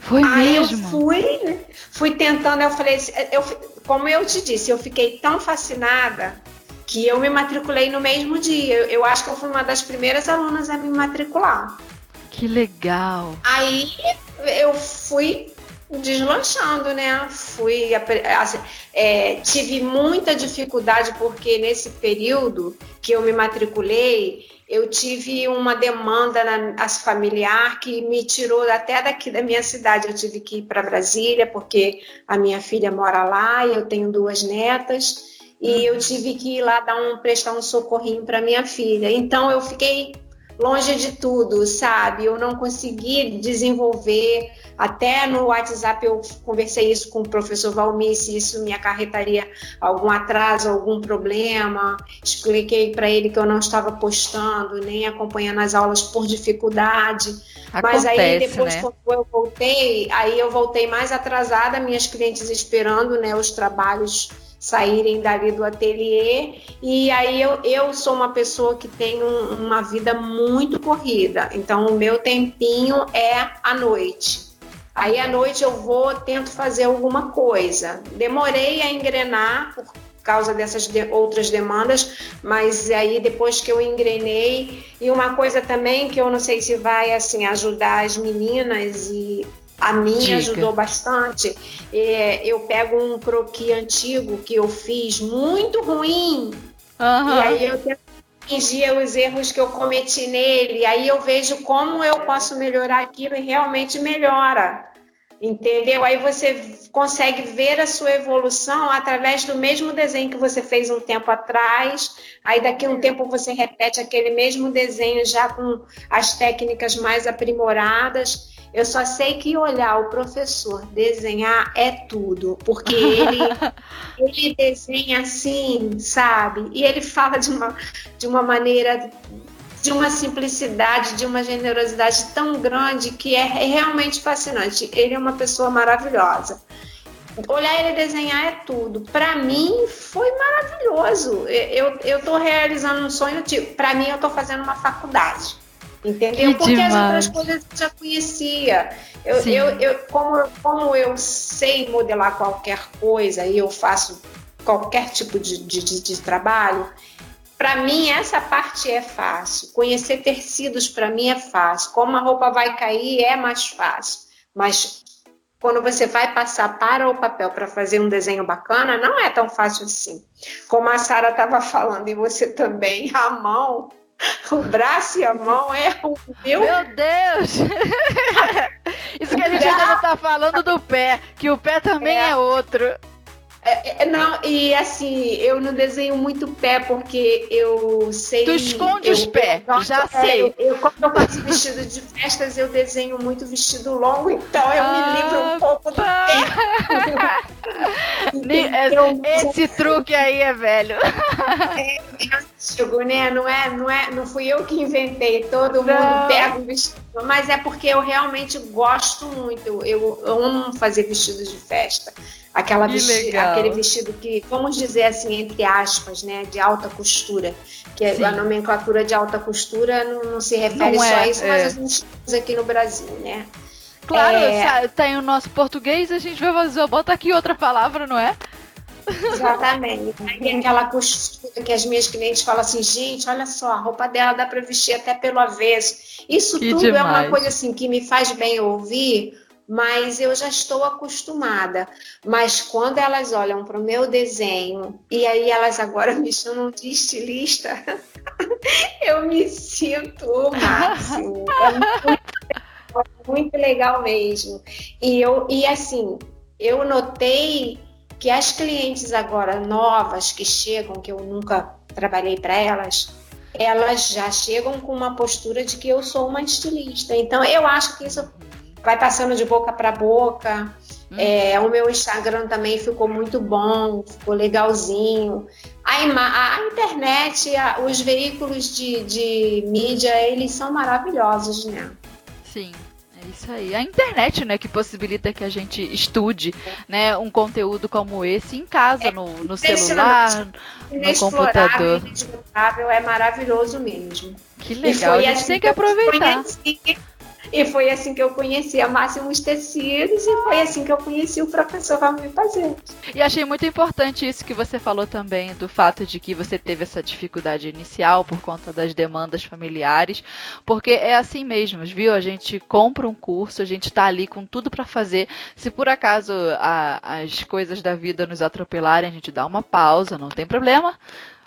Foi Aí mesmo? eu fui, fui tentando, eu falei, eu, como eu te disse, eu fiquei tão fascinada que eu me matriculei no mesmo dia. Eu, eu acho que eu fui uma das primeiras alunas a me matricular. Que legal! Aí eu fui deslanchando, né? Fui assim, é, tive muita dificuldade porque nesse período que eu me matriculei eu tive uma demanda na, familiar que me tirou até daqui da minha cidade. Eu tive que ir para Brasília porque a minha filha mora lá e eu tenho duas netas e eu tive que ir lá dar um prestar um socorrinho para minha filha. Então eu fiquei longe de tudo, sabe? Eu não consegui desenvolver. Até no WhatsApp eu conversei isso com o professor Valmir, se isso me acarretaria algum atraso, algum problema. Expliquei para ele que eu não estava postando, nem acompanhando as aulas por dificuldade. Acontece, Mas aí depois, né? quando eu voltei, aí eu voltei mais atrasada, minhas clientes esperando né, os trabalhos saírem dali do ateliê. E aí eu, eu sou uma pessoa que tem um, uma vida muito corrida, então o meu tempinho é à noite. Aí à noite eu vou, tento fazer alguma coisa. Demorei a engrenar por causa dessas de, outras demandas, mas aí depois que eu engrenei, e uma coisa também que eu não sei se vai assim ajudar as meninas e a minha Dica. ajudou bastante. É, eu pego um croquis antigo que eu fiz muito ruim. Uhum. E aí eu tento corrigir os erros que eu cometi nele. E aí eu vejo como eu posso melhorar aquilo e realmente melhora. Entendeu? Aí você consegue ver a sua evolução através do mesmo desenho que você fez um tempo atrás. Aí daqui a um tempo você repete aquele mesmo desenho já com as técnicas mais aprimoradas. Eu só sei que olhar o professor desenhar é tudo, porque ele, ele desenha assim, sabe? E ele fala de uma, de uma maneira de uma simplicidade, de uma generosidade tão grande que é realmente fascinante. Ele é uma pessoa maravilhosa. Olhar ele desenhar é tudo. Para mim foi maravilhoso. Eu estou realizando um sonho. Tipo, Para mim, eu estou fazendo uma faculdade. Entendeu? Que Porque demais. as outras coisas eu já conhecia. Eu, Sim. eu, eu, como, como eu sei modelar qualquer coisa e eu faço qualquer tipo de, de, de, de trabalho, para mim essa parte é fácil. Conhecer tecidos para mim é fácil. Como a roupa vai cair é mais fácil. Mas quando você vai passar para o papel para fazer um desenho bacana, não é tão fácil assim. Como a Sara estava falando, e você também, a mão, o braço e a mão é o meu. Meu Deus! Isso que a gente ainda não tá falando do pé, que o pé também é, É. outro. É, é, não, e assim, eu não desenho muito pé porque eu sei. Tu esconde eu- os pés, já é, sei. Eu, eu- quando eu faço vestido de festas, eu desenho muito vestido longo, então eu Ah, me livro um pouco do pá. pé. É- Eu- Esse truque aí é velho. antigo, né? Não é, não é, não fui eu que inventei. Todo mundo Não. pega o vestido, mas é porque eu realmente gosto muito. Eu amo fazer vestidos de festa. Aquela Que vesti- aquele vestido que, vamos dizer assim, entre aspas, né, de alta costura, que Sim. a nomenclatura de alta costura não, não se refere Não só é, a isso, é. mas a gente usa aqui no Brasil, né? Claro, É. tem o nosso português, a gente vai fazer, bota aqui outra palavra, não é? Exatamente. Aí aquela costura que as minhas clientes falam assim, gente, olha só, a roupa dela dá para vestir até pelo avesso. Isso Que tudo é demais. uma coisa assim que me faz bem ouvir, mas eu já estou acostumada. Mas quando elas olham para o meu desenho e aí elas agora me chamam de estilista, eu me sinto o máximo. É muito, muito legal mesmo. E eu e assim, eu notei que as clientes agora novas que chegam, que eu nunca trabalhei para elas, elas já chegam com uma postura de que eu sou uma estilista. Então eu acho que isso vai passando de boca para boca. É, o meu Instagram também ficou muito bom, ficou legalzinho. A, a internet, a- os veículos de, de mídia, eles são maravilhosos, né? Sim. É isso aí. A internet, né, que possibilita que a gente estude, né, um conteúdo como esse em casa, no, no celular, no computador. é maravilhoso mesmo. Que E legal. A foi gente assim tem que aproveitar. conheci- E foi assim que eu conheci a Máximos Tecidos e foi assim que eu conheci o professor Valmir Fazer. E achei muito importante isso que você falou também, do fato de que você teve essa dificuldade inicial por conta das demandas familiares, porque é assim mesmo, viu? A gente compra um curso, a gente tá ali com tudo para fazer. Se por acaso a- as coisas da vida nos atropelarem, a gente dá uma pausa, não tem problema.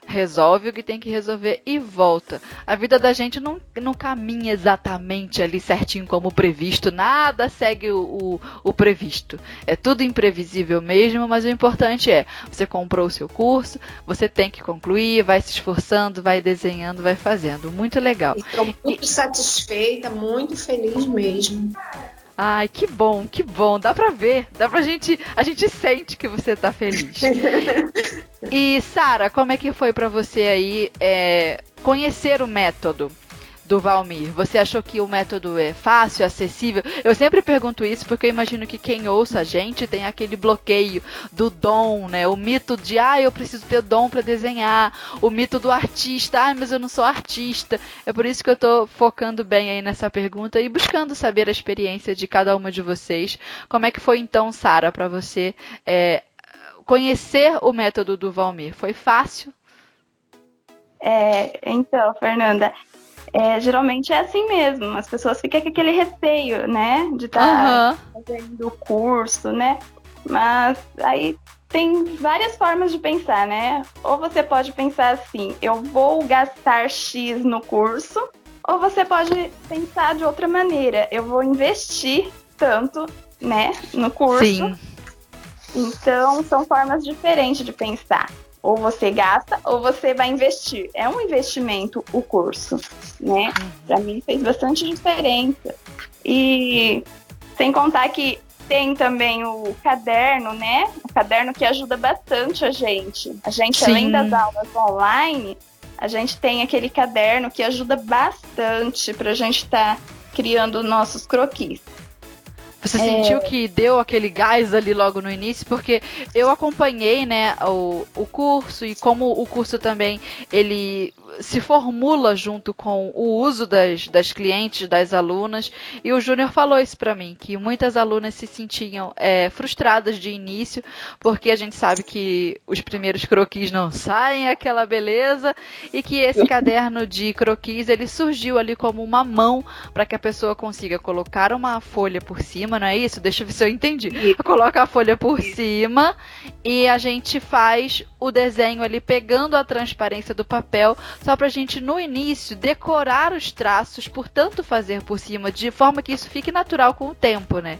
Resolve o que tem que resolver e volta. A vida da gente não, não caminha exatamente ali certinho como previsto, nada segue o, o, o previsto. É tudo imprevisível mesmo, mas o importante é, você comprou o seu curso, você tem que concluir, vai se esforçando, vai desenhando, vai fazendo. Muito legal. Estou muito satisfeita, muito feliz mesmo. Ai, que bom, que bom. Dá pra ver, dá pra gente, a gente sente que você tá feliz. E Sara, como é que foi pra você aí é, conhecer o método? Do Valmir, você achou que o método é fácil, acessível? Eu sempre pergunto isso porque eu imagino que quem ouça a gente tem aquele bloqueio do dom, né? O mito de, ah, eu preciso ter dom para desenhar. O mito do artista, ah, mas eu não sou artista. É por isso que eu tô focando bem aí nessa pergunta e buscando saber a experiência de cada uma de vocês. Como é que foi então, Sara, para você é, conhecer o método do Valmir? Foi fácil? É, então, Fernanda, é, geralmente é assim mesmo. As pessoas ficam com aquele receio, né? De estar Aham. fazendo o curso, né? Mas aí tem várias formas de pensar, né? Ou você pode pensar assim, eu vou gastar X no curso, ou você pode pensar de outra maneira, eu vou investir tanto, né, no curso. Sim. Então, são formas diferentes de pensar. Ou você gasta, ou você vai investir. É um investimento o curso, né? Para mim fez bastante diferença. E sem contar que tem também o caderno, né? O caderno que ajuda bastante a gente. A gente, Sim. além das aulas online, a gente tem aquele caderno que ajuda bastante para a gente estar tá criando nossos croquis. Você é... sentiu que deu aquele gás ali logo no início? Porque eu acompanhei, né, o, o curso e como o curso também ele se formula junto com o uso das, das clientes, das alunas. E o Júnior falou isso para mim, que muitas alunas se sentiam é, frustradas de início, porque a gente sabe que os primeiros croquis não saem aquela beleza, e que esse caderno de croquis ele surgiu ali como uma mão para que a pessoa consiga colocar uma folha por cima, não é isso? Deixa eu ver se eu entendi. Coloca a folha por cima e a gente faz o desenho ali pegando a transparência do papel só para a gente no início decorar os traços, portanto fazer por cima, de forma que isso fique natural com o tempo, né?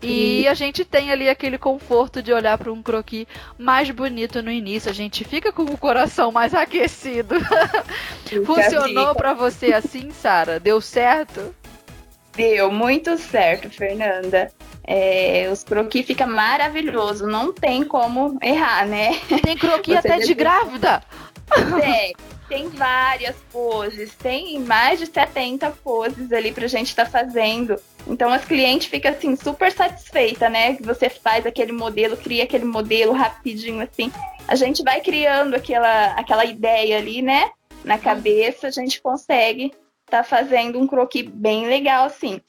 E, e... a gente tem ali aquele conforto de olhar para um croquis mais bonito no início, a gente fica com o coração mais aquecido. Funcionou para você assim, Sara? Deu certo? Deu muito certo, Fernanda. É, os croquis fica maravilhoso, não tem como errar, né? Tem croquis até de grávida. Tem, tem várias poses, tem mais de 70 poses ali pra gente estar tá fazendo. Então as clientes ficam assim super satisfeita, né? Que você faz aquele modelo, cria aquele modelo rapidinho assim. A gente vai criando aquela aquela ideia ali, né? Na cabeça, a gente consegue tá fazendo um croquis bem legal assim.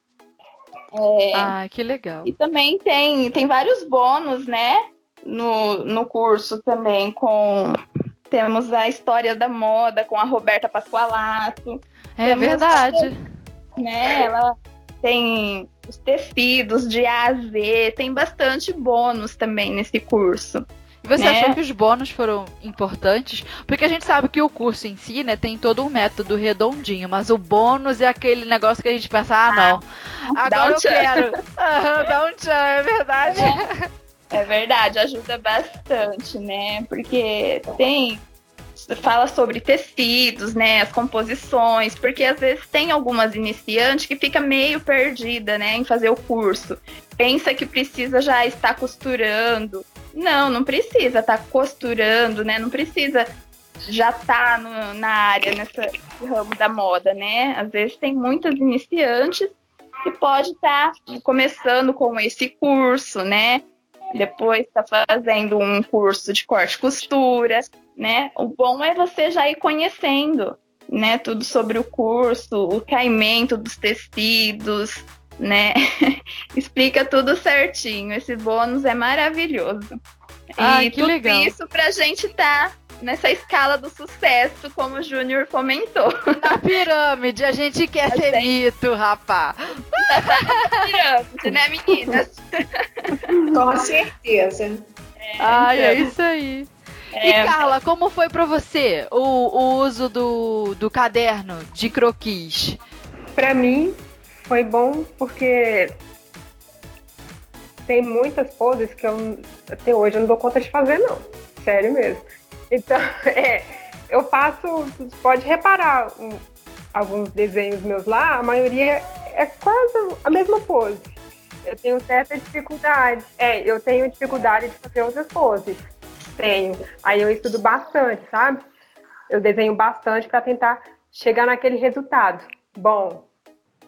É, ah, que legal. E também tem tem vários bônus, né? No, no curso também com temos a história da moda com a Roberta Pascoalato. É Temos verdade. né, ela tem os tecidos de A a Z, tem bastante bônus também nesse curso. E você né? achou que os bônus foram importantes? Porque a gente sabe que o curso em si, né, tem todo um método redondinho, mas o bônus é aquele negócio que a gente pensa, ah, não, ah, agora um eu tchan. quero. dá um tchan, é verdade. É. É verdade, ajuda bastante, né? Porque tem fala sobre tecidos, né, as composições, porque às vezes tem algumas iniciantes que fica meio perdida, né, em fazer o curso. Pensa que precisa já estar costurando. Não, não precisa estar tá costurando, né? Não precisa já estar tá na área nesse ramo da moda, né? Às vezes tem muitas iniciantes que pode estar tá começando com esse curso, né? depois está fazendo um curso de corte e costura, né? O bom é você já ir conhecendo, né? Tudo sobre o curso, o caimento dos tecidos, né? Explica tudo certinho. Esse bônus é maravilhoso. Ah, e que tudo legal. isso pra gente tá nessa escala do sucesso, como o Júnior comentou. Na pirâmide, a gente quer a ser gente... mito, rapá. Na pirâmide, né, meninas? Com certeza. É, Ai, então. é isso aí. É, e Carla, como foi para você o, o, uso do, do caderno de croquis? Para mim foi bom porque tem muitas poses que eu até hoje eu não dou conta de fazer não, sério mesmo. Então, é, eu faço, pode reparar um, alguns desenhos meus lá, a maioria é quase a mesma pose. Eu tenho certa dificuldade. É, eu tenho dificuldade de fazer outras poses. Tenho. Aí eu estudo bastante, sabe? Eu desenho bastante para tentar chegar naquele resultado. Bom,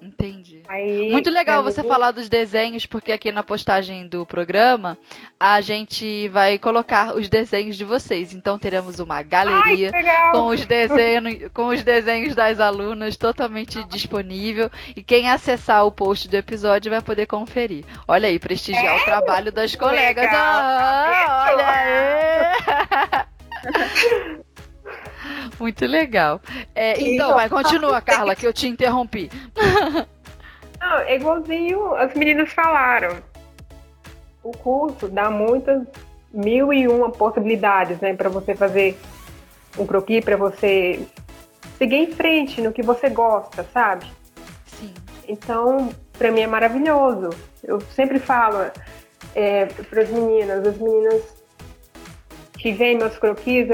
Entendi. Aí, Muito legal você falar dos desenhos, porque aqui na postagem do programa a gente vai colocar os desenhos de vocês. Então teremos uma galeria Ai, com, os desenhos, com os desenhos das alunas totalmente disponível. E quem acessar o post do episódio vai poder conferir. Olha aí, prestigiar é? o trabalho das colegas. Ah, olha aí! Muito legal. É, então, vai, continua, Carla, que eu te interrompi. Não, é igualzinho as meninas falaram. O curso dá muitas mil e uma possibilidades, né, para você fazer um croquis, para você seguir em frente no que você gosta, sabe? Sim. Então, para mim é maravilhoso. Eu sempre falo é, para as meninas, as meninas que vem meus croquis,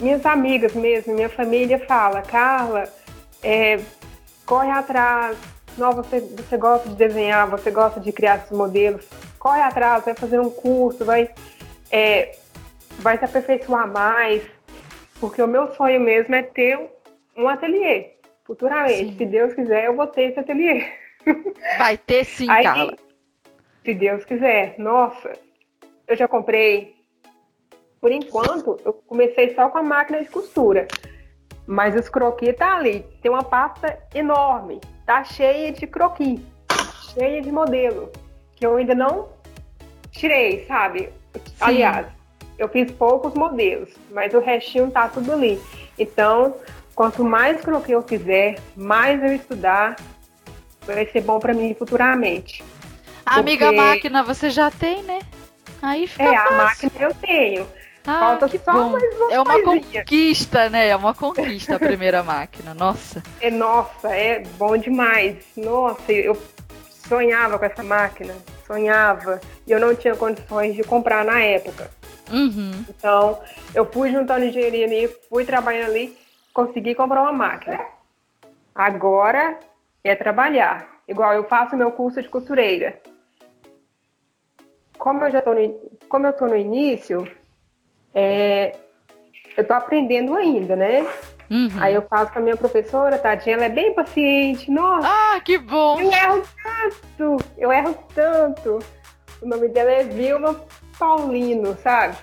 minhas amigas mesmo, minha família fala, Carla, é, corre atrás, não, você, você gosta de desenhar, você gosta de criar esses modelos, corre atrás, vai fazer um curso, vai, é, vai se aperfeiçoar mais, porque o meu sonho mesmo é ter um ateliê. Futuramente, sim. se Deus quiser, eu vou ter esse ateliê. Vai ter sim, Aí, Carla. Se Deus quiser. Nossa, eu já comprei. Por enquanto, eu comecei só com a máquina de costura. Mas os croquis tá ali. Tem uma pasta enorme. Tá cheia de croquis. Cheia de modelo. Que eu ainda não tirei, sabe? Sim. Aliás, eu fiz poucos modelos. Mas o restinho tá tudo ali. Então, quanto mais croquis eu fizer, mais eu estudar, vai ser bom para mim futuramente. A amiga máquina você já tem, né? Aí fica É, fácil. a máquina eu tenho. Ah, Falta que só bom. mais uma É uma coisinha. conquista, né? É uma conquista a primeira máquina. Nossa. É, nossa, é bom demais. Nossa, eu sonhava com essa máquina. Sonhava. E eu não tinha condições de comprar na época. Uhum. Então, eu fui juntando engenharia ali, fui trabalhando ali, consegui comprar uma máquina. Agora é trabalhar. Igual eu faço meu curso de costureira. Como eu já tô no, como eu tô no início, é, eu tô aprendendo ainda, né? Uhum. Aí eu faço com a minha professora, tadinha, ela é bem paciente. Nossa! Ah, que bom! Eu erro tanto! Eu erro tanto! O nome dela é Vilma Paulino, sabe?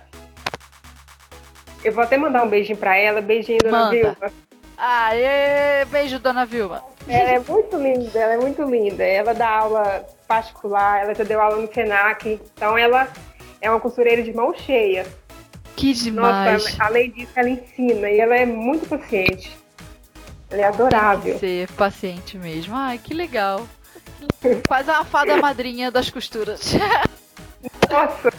Eu vou até mandar um beijinho pra ela. Beijinho, dona Manda. Vilma. Aê! Beijo, dona Vilma. Ela é muito linda, ela é muito linda. Ela dá aula particular, ela já deu aula no Senac. Então ela é uma costureira de mão cheia. Que demais. Nossa, além disso, ela ensina e ela é muito paciente. Ela é adorável. Tem ser paciente mesmo. Ai, que legal. Quase a fada madrinha das costuras. Nossa!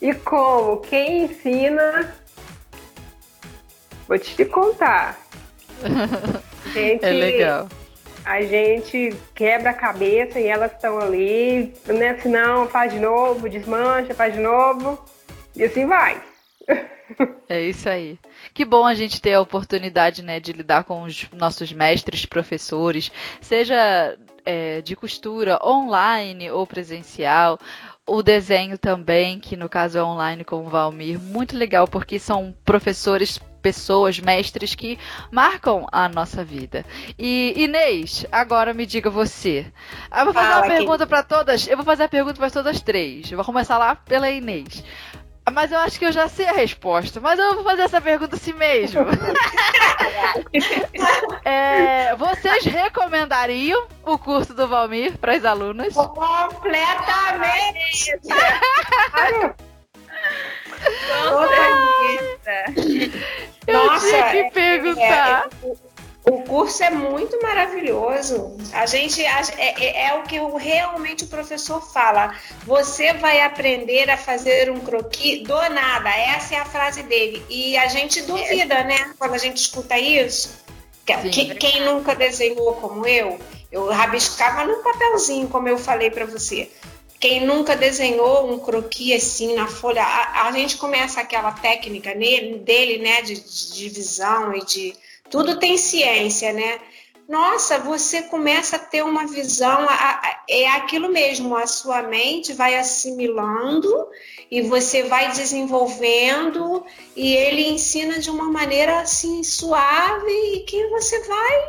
E como? Quem ensina? Vou te contar. Gente, é legal. A gente quebra a cabeça e elas estão ali, né? Assim, não, faz de novo, desmancha, faz de novo. E assim vai. É isso aí. Que bom a gente ter a oportunidade, né, de lidar com os nossos mestres, professores, seja é, de costura online ou presencial, o desenho também, que no caso é online com o Valmir, muito legal porque são professores, pessoas, mestres que marcam a nossa vida. E Inês, agora me diga você. Eu vou fazer Fala, uma pergunta para todas. Eu vou fazer a pergunta para todas três. Eu vou começar lá pela Inês. Mas eu acho que eu já sei a resposta. Mas eu vou fazer essa pergunta assim mesmo. É, vocês recomendariam o curso do Valmir para as alunas? Completamente! Eu Nossa, tinha que é- perguntar. é- o- o curso é muito maravilhoso. A gente a- é, é- é o que realmente o professor fala. Você vai aprender a fazer um croquis do nada. Essa é a frase dele. E a gente duvida, né? Quando a gente escuta isso. Sim. que- quem nunca desenhou como eu, eu rabiscava num papelzinho, como eu falei para você. Quem nunca desenhou um croquis assim na folha, a, a gente começa aquela técnica nele, dele, né, de, de divisão e de tudo tem ciência, né? Nossa, você começa a ter uma visão, a- a- é aquilo mesmo, a sua mente vai assimilando e você vai desenvolvendo e ele ensina de uma maneira assim suave e que você vai,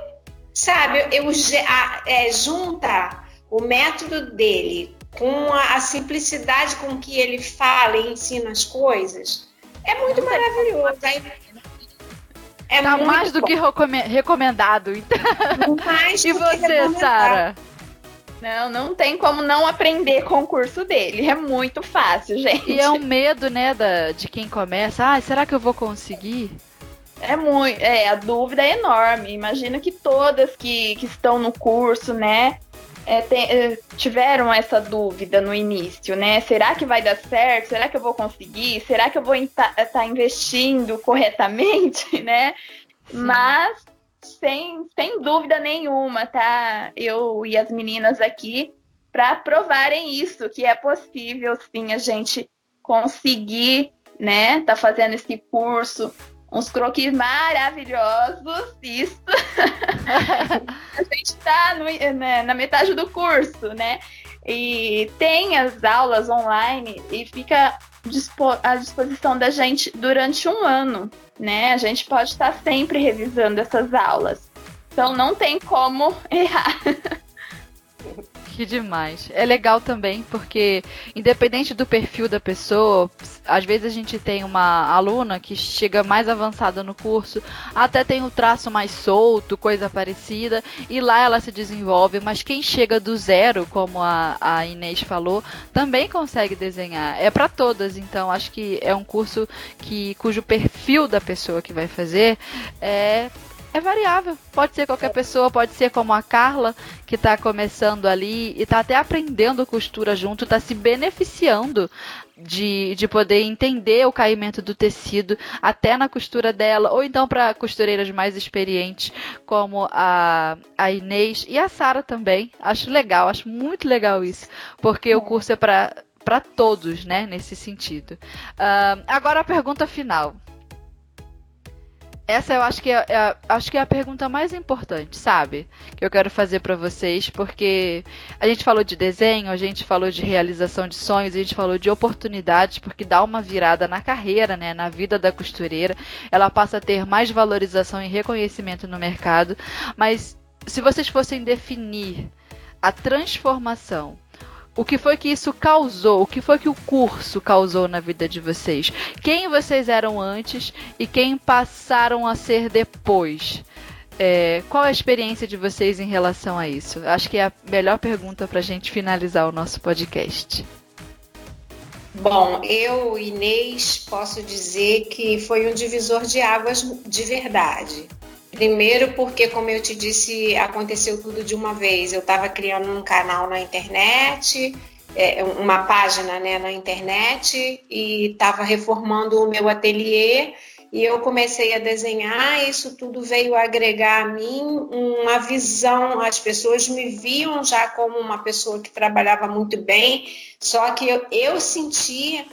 sabe? Eu, a- é, junta o método dele com a, a simplicidade com que ele fala e ensina as coisas. É muito maravilhoso. Aí- É Tá mais do que recome- recomendado. Então. mais E do que você, recomendado. Sara? Não, não tem como não aprender com o curso dele. É muito fácil, gente. E é um medo, né, da, de quem começa. Ah, será que eu vou conseguir? É muito, é, a dúvida é enorme. Imagino que todas que, que estão no curso, né, é, tem- é, tiveram essa dúvida no início, né? Será que vai dar certo? Será que eu vou conseguir? Será que eu vou estar investindo corretamente, né? Mas sem, sem dúvida nenhuma, tá? Eu e as meninas aqui para provarem isso, que é possível sim a gente conseguir, né? Tá fazendo esse curso, uns croquis maravilhosos, isso. a gente tá no- né, na metade do curso, né? E tem as aulas online e fica à disposição da gente durante um ano, né? A gente pode estar sempre revisando essas aulas. Então não tem como errar. Que demais. É legal também porque, independente do perfil da pessoa, às vezes a gente tem uma aluna que chega mais avançada no curso, até tem o traço mais solto, coisa parecida, e lá ela se desenvolve, mas quem chega do zero, como a, a Inês falou, também consegue desenhar. É para todas, então acho que é um curso que cujo perfil da pessoa que vai fazer é é variável. Pode ser qualquer pessoa, pode ser como a Carla, que está começando ali e está até aprendendo costura junto, está se beneficiando de, de poder entender o caimento do tecido até na costura dela, ou então para costureiras mais experientes, como a, a Inês e a Sara também. Acho legal, acho muito legal isso, porque o curso é para para todos, né, nesse sentido. Uh, agora a pergunta final. Essa eu acho que é, é, acho que é a pergunta mais importante, sabe? Que eu quero fazer para vocês, porque a gente falou de desenho, a gente falou de realização de sonhos, a gente falou de oportunidades, porque dá uma virada na carreira, né, na vida da costureira. Ela passa a ter mais valorização e reconhecimento no mercado. Mas se vocês fossem definir a transformação o que foi que isso causou? O que foi que o curso causou na vida de vocês? Quem vocês eram antes e quem passaram a ser depois? É, qual a experiência de vocês em relação a isso? Acho que é a melhor pergunta para a gente finalizar o nosso podcast. Bom, eu, Inês, posso dizer que foi um divisor de águas de verdade. Primeiro, porque, como eu te disse, aconteceu tudo de uma vez. Eu estava criando um canal na internet, é, uma página né, na internet, e estava reformando o meu ateliê. E eu comecei a desenhar, isso tudo veio agregar a mim uma visão. As pessoas me viam já como uma pessoa que trabalhava muito bem, só que eu, eu sentia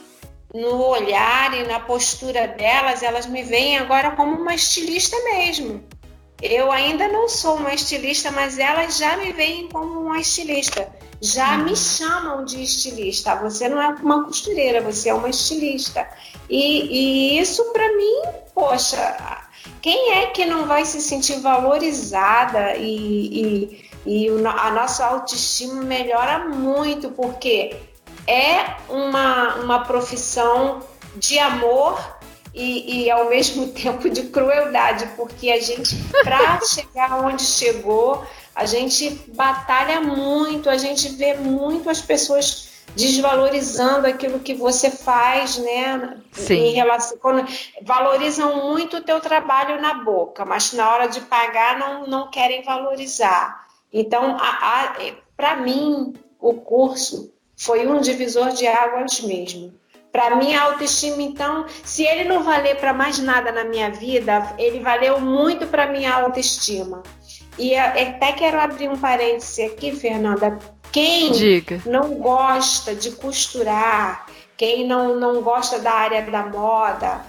no olhar e na postura delas, elas me veem agora como uma estilista mesmo. Eu ainda não sou uma estilista, mas elas já me veem como uma estilista. Já uhum. me chamam de estilista. Você não é uma costureira, você é uma estilista. E, e isso para mim, poxa, quem é que não vai se sentir valorizada e, e, e a nossa autoestima melhora muito, porque é uma, uma profissão de amor e, e, ao mesmo tempo de crueldade, porque a gente, para chegar onde chegou, a gente batalha muito, a gente vê muito as pessoas desvalorizando aquilo que você faz, né? Sim. Em relação, quando, valorizam muito o teu trabalho na boca, mas na hora de pagar não, não querem valorizar. Então, para mim, o curso foi um divisor de águas mesmo. Para minha autoestima, então, se ele não valer para mais nada na minha vida, ele valeu muito para minha autoestima. E até quero abrir um parêntese aqui, Fernanda. Quem Diga. não gosta de costurar, quem não, não gosta da área da moda,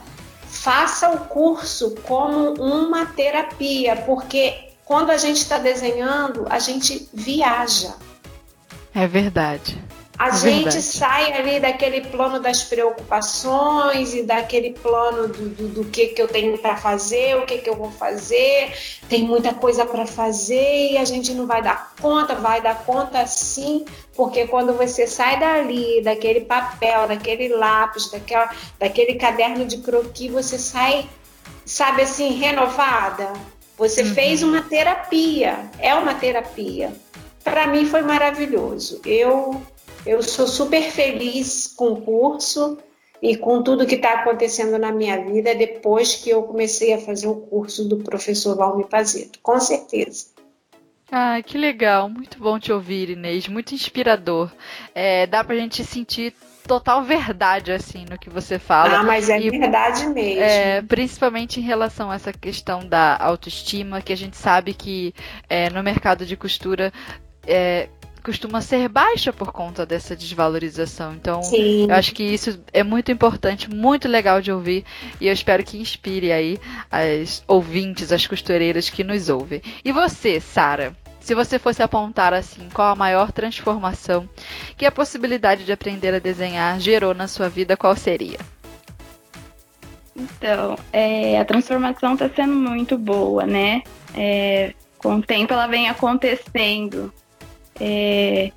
faça o curso como uma terapia, porque quando a gente está desenhando, a gente viaja. É verdade. A gente sai ali daquele plano das preocupações e daquele plano do, do, do que, que eu tenho para fazer, o que, que eu vou fazer. Tem muita coisa para fazer e a gente não vai dar conta, vai dar conta sim, porque quando você sai dali, daquele papel, daquele lápis, daquela, daquele caderno de croquis, você sai, sabe assim, renovada. Você uhum. fez uma terapia, é uma terapia. Para mim foi maravilhoso. Eu eu sou super feliz com o curso e com tudo que está acontecendo na minha vida depois que eu comecei a fazer o curso do professor Valmir Pazeto, com certeza. Ah, que legal, muito bom te ouvir, Inês, muito inspirador. É, dá pra gente sentir total verdade, assim, no que você fala. Ah, mas é e, verdade mesmo. É, principalmente em relação a essa questão da autoestima, que a gente sabe que é, no mercado de costura é, costuma ser baixa por conta dessa desvalorização. Então, Sim. eu acho que isso é muito importante, muito legal de ouvir e eu espero que inspire aí as ouvintes, as costureiras que nos ouvem. E você, Sara? Se você fosse apontar assim, qual a maior transformação que a possibilidade de aprender a desenhar gerou na sua vida, qual seria? Então, é, a transformação está sendo muito boa, né? É, com o tempo ela vem acontecendo. É,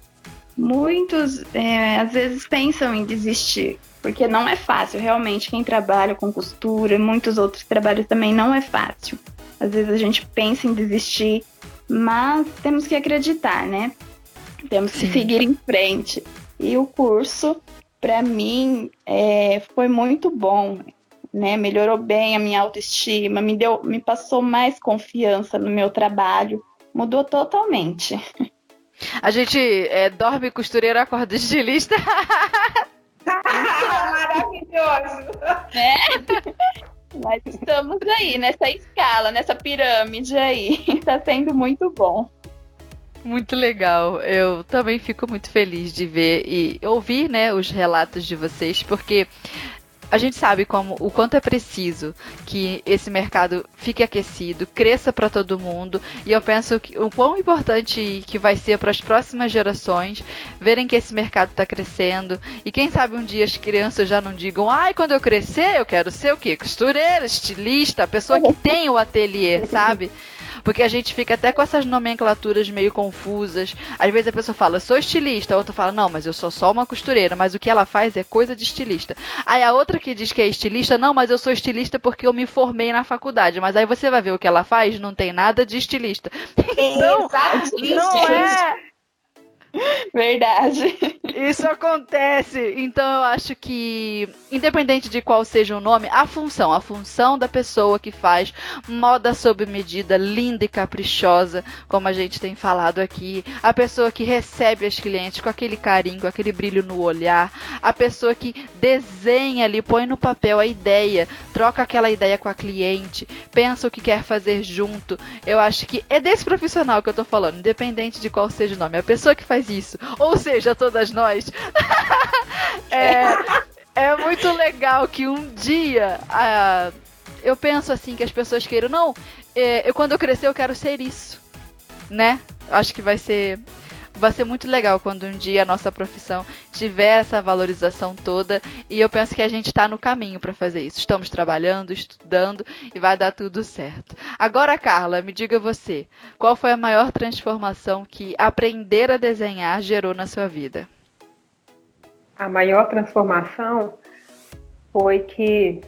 muitos é, às vezes pensam em desistir, porque não é fácil. Realmente, quem trabalha com costura, muitos outros trabalhos também não é fácil. Às vezes a gente pensa em desistir, mas temos que acreditar, né? Temos Sim. que seguir em frente. E o curso, para mim, é, foi muito bom. Né, melhorou bem a minha autoestima, me deu, me passou mais confiança no meu trabalho, mudou totalmente. A gente é, dorme costureira, acorda estilista. Maravilhoso! É? Mas estamos aí, nessa escala, nessa pirâmide aí. Está sendo muito bom. Muito legal. Eu também fico muito feliz de ver e ouvir, né, os relatos de vocês, porque a gente sabe como o quanto é preciso que esse mercado fique aquecido, cresça para todo mundo, e eu penso que o quão importante que vai ser para as próximas gerações verem que esse mercado está crescendo e quem sabe um dia as crianças já não digam, ai, quando eu crescer eu quero ser o quê? Costureira, estilista, pessoa que tem o ateliê, sabe? Porque a gente fica até com essas nomenclaturas meio confusas. Às vezes a pessoa fala, sou estilista, a outra fala, não, mas eu sou só uma costureira, mas o que ela faz é coisa de estilista. Aí a outra que diz que é estilista, não, mas eu sou estilista porque eu me formei na faculdade. Mas aí você vai ver o que ela faz, não tem nada de estilista. Então, não é Verdade. Isso acontece. Então eu acho que, independente de qual seja o nome, a função, a função da pessoa que faz moda sob medida, linda e caprichosa, como a gente tem falado aqui, a pessoa que recebe as clientes com aquele carinho, com aquele brilho no olhar, a pessoa que desenha ali, põe no papel a ideia, troca aquela ideia com a cliente, pensa o que quer fazer junto. Eu acho que é desse profissional que eu tô falando, independente de qual seja o nome. A pessoa que faz isso, ou seja, todas nós. é, é muito legal que um dia uh, eu penso assim que as pessoas queiram, não, é, eu quando eu crescer eu quero ser isso, né? Acho que vai ser vai ser muito legal quando um dia a nossa profissão tiver essa valorização toda e eu penso que a gente está no caminho para fazer isso. Estamos trabalhando, estudando e vai dar tudo certo. Agora, Carla, me diga você, qual foi a maior transformação que aprender a desenhar gerou na sua vida? A maior transformação foi que,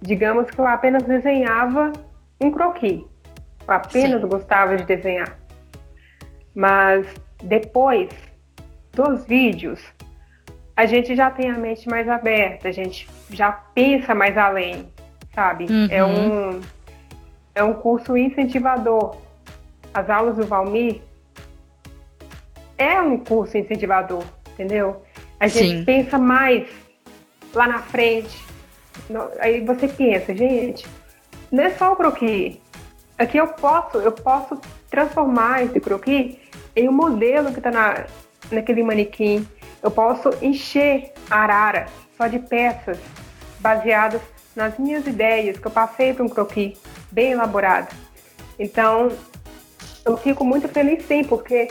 digamos que eu apenas desenhava um croquis. Eu apenas Sim. gostava de desenhar. Mas depois dos vídeos, a gente já tem a mente mais aberta, a gente já pensa mais além, sabe? Uhum. É, um, é um curso incentivador. As aulas do Valmir é um curso incentivador, entendeu? A gente Sim. pensa mais lá na frente. Aí você pensa, gente, não é só o croquis. Aqui eu posso, eu posso transformar esse croquis em um modelo que está na, naquele manequim. Eu posso encher a arara só de peças baseadas nas minhas ideias que eu passei para um croquis bem elaborado. Então, eu fico muito feliz sim, porque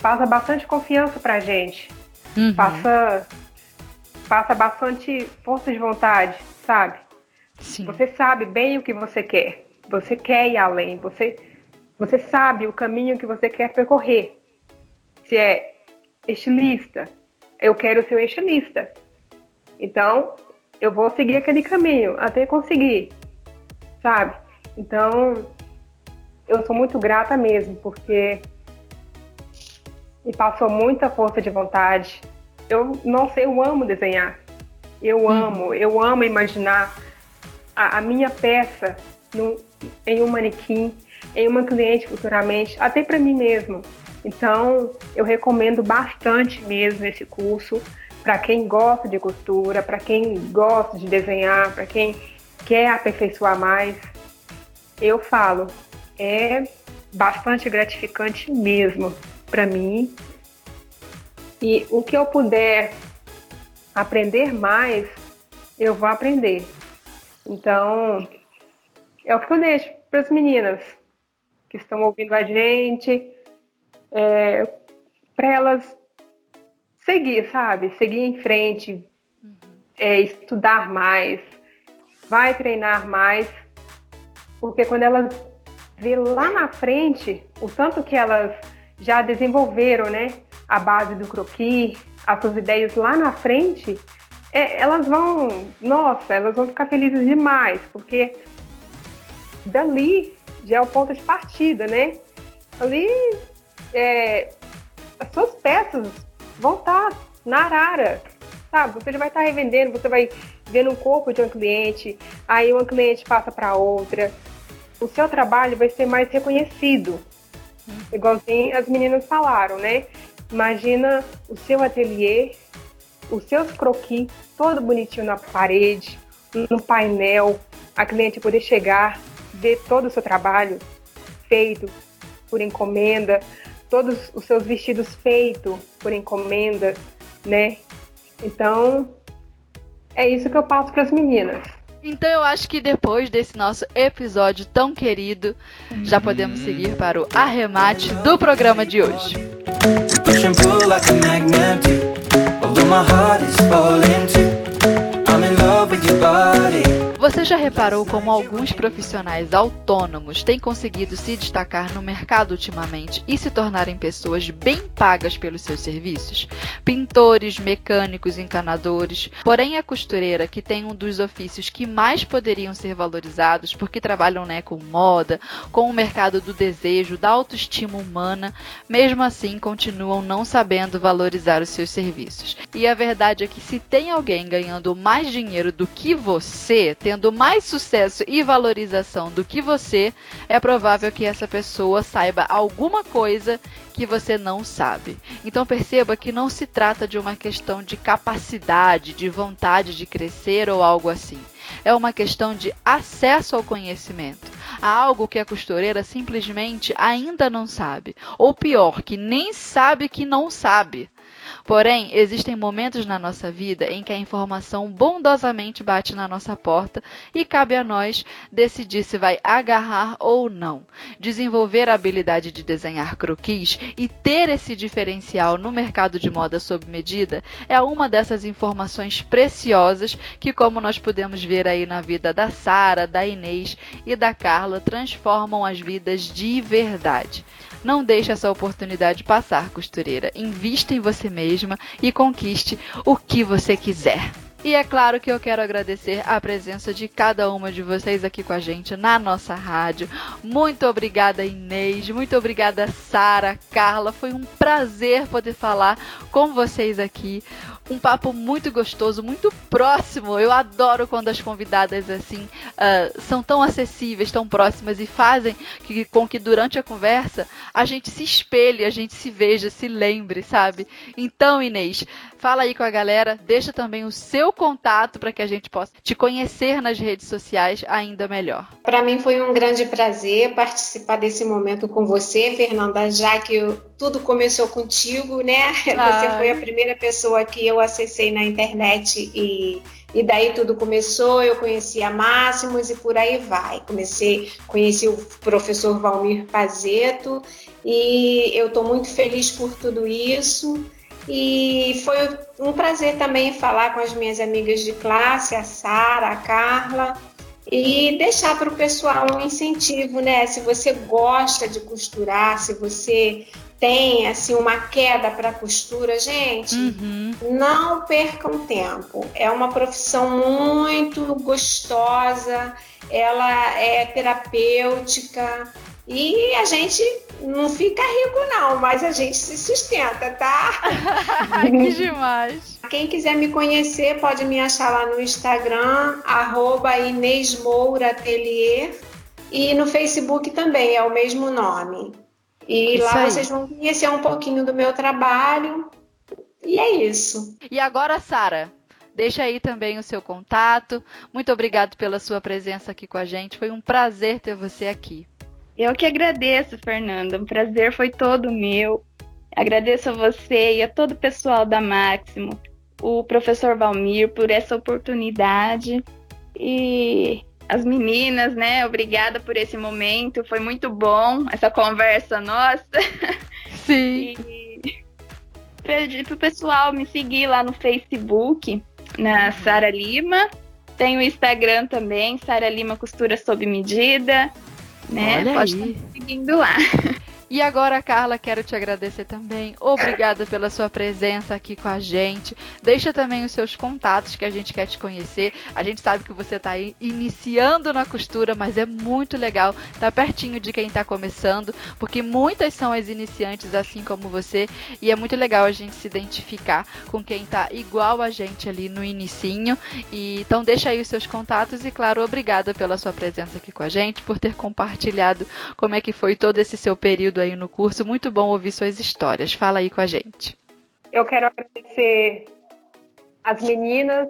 passa bastante confiança para a gente. Uhum. Passa, passa bastante força de vontade, sabe? Sim. Você sabe bem o que você quer. Você quer ir além. Você, você sabe o caminho que você quer percorrer se é estilista, eu quero ser um estilista. Então, eu vou seguir aquele caminho até conseguir, sabe? Então, eu sou muito grata mesmo, porque me passou muita força de vontade. Eu não sei, eu amo desenhar. Eu amo, eu amo imaginar a, a minha peça no, em um manequim, em uma cliente futuramente, até para mim mesmo. Então, eu recomendo bastante mesmo esse curso para quem gosta de costura, para quem gosta de desenhar, para quem quer aperfeiçoar mais. Eu falo, é bastante gratificante mesmo para mim. E o que eu puder aprender mais, eu vou aprender. Então, é o que eu deixo para as meninas que estão ouvindo a gente, é, para elas seguir, sabe? Seguir em frente, uhum. é, estudar mais, vai treinar mais, porque quando elas vê lá na frente o tanto que elas já desenvolveram, né? A base do croquis, as suas ideias lá na frente, é, elas vão, nossa, elas vão ficar felizes demais, porque dali já é o ponto de partida, né? Ali, é, as suas peças vão estar na arara, sabe? Você já vai estar revendendo, você vai ver no corpo de um cliente, aí uma cliente passa para outra. O seu trabalho vai ser mais reconhecido. Igualzinho as meninas falaram, né? Imagina o seu ateliê, os seus croquis, todo bonitinho na parede, no painel, a cliente poder chegar, ver todo o seu trabalho feito por encomenda, todos os seus vestidos feitos por encomenda, né? Então, é isso que eu passo para as meninas. Então eu acho que depois desse nosso episódio tão querido, já podemos seguir para o arremate do programa de hoje. I'm Você já reparou como alguns profissionais autônomos têm conseguido se destacar no mercado ultimamente e se tornarem pessoas bem pagas pelos seus serviços? Pintores, mecânicos, encanadores. Porém, a costureira, que tem um dos ofícios que mais poderiam ser valorizados porque trabalham né, com moda, com o mercado do desejo, da autoestima humana, mesmo assim continuam não sabendo valorizar os seus serviços. E a verdade é que se tem alguém ganhando mais dinheiro do que você, tendo mais sucesso e valorização do que você, é provável que essa pessoa saiba alguma coisa que você não sabe. Então perceba que não se trata de uma questão de capacidade, de vontade de crescer ou algo assim. É uma questão de acesso ao conhecimento, a algo que a costureira simplesmente ainda não sabe, ou pior, que nem sabe que não sabe. Porém, existem momentos na nossa vida em que a informação bondosamente bate na nossa porta e cabe a nós decidir se vai agarrar ou não. Desenvolver a habilidade de desenhar croquis e ter esse diferencial no mercado de moda sob medida é uma dessas informações preciosas que, como nós podemos ver aí na vida da Sara, da Inês e da Carla, transformam as vidas de verdade. Não deixe essa oportunidade passar, costureira. Invista em você mesma e conquiste o que você quiser. E é claro que eu quero agradecer a presença de cada uma de vocês aqui com a gente na nossa rádio. Muito obrigada, Inês. Muito obrigada, Sara, Carla. Foi um prazer poder falar com vocês aqui um papo muito gostoso, muito próximo. Eu adoro quando as convidadas assim uh, são tão acessíveis, tão próximas e fazem que, com que durante a conversa a gente se espelhe, a gente se veja, se lembre, sabe? Então, Inês, fala aí com a galera, deixa também o seu contato para que a gente possa te conhecer nas redes sociais ainda melhor. Para mim foi um grande prazer participar desse momento com você, Fernanda, já que eu, tudo começou contigo, né? Você foi a primeira pessoa que eu acessei na internet e, e daí tudo começou. Eu conheci a Máximos e por aí vai. Comecei, conheci o professor Valmir Pazeto e eu estou muito feliz por tudo isso. E foi um prazer também falar com as minhas amigas de classe, a Sara, a Carla, e deixar para o pessoal um incentivo, né? Se você gosta de costurar, se você tem assim uma queda para costura, gente, uhum. não percam tempo. É uma profissão muito gostosa, ela é terapêutica e a gente não fica rico não, mas a gente se sustenta, tá? que demais. Quem quiser me conhecer pode me achar lá no Instagram arroba Inês Moura Atelier e no Facebook também é o mesmo nome. E isso lá aí. vocês vão conhecer um pouquinho do meu trabalho. E é isso. E agora, Sara, deixa aí também o seu contato. Muito obrigado pela sua presença aqui com a gente. Foi um prazer ter você aqui. Eu que agradeço, Fernanda. O prazer foi todo meu. Agradeço a você e a todo o pessoal da Máximo, o professor Valmir por essa oportunidade. E as meninas, né? Obrigada por esse momento. Foi muito bom essa conversa nossa. Sim. E pedir pro pessoal me seguir lá no Facebook, na Sara Lima. Tem o Instagram também, Sara Lima Costura Sob Medida. Né? Olha Pode aí. estar me seguindo lá. E agora, Carla, quero te agradecer também. Obrigada pela sua presença aqui com a gente. Deixa também os seus contatos que a gente quer te conhecer. A gente sabe que você está iniciando na costura, mas é muito legal estar pertinho de quem está começando, porque muitas são as iniciantes assim como você, e é muito legal a gente se identificar com quem está igual a gente ali no inicinho. E então deixa aí os seus contatos e claro, obrigada pela sua presença aqui com a gente, por ter compartilhado como é que foi todo esse seu período aí no curso. Muito bom ouvir suas histórias. Fala aí com a gente. Eu quero agradecer as meninas,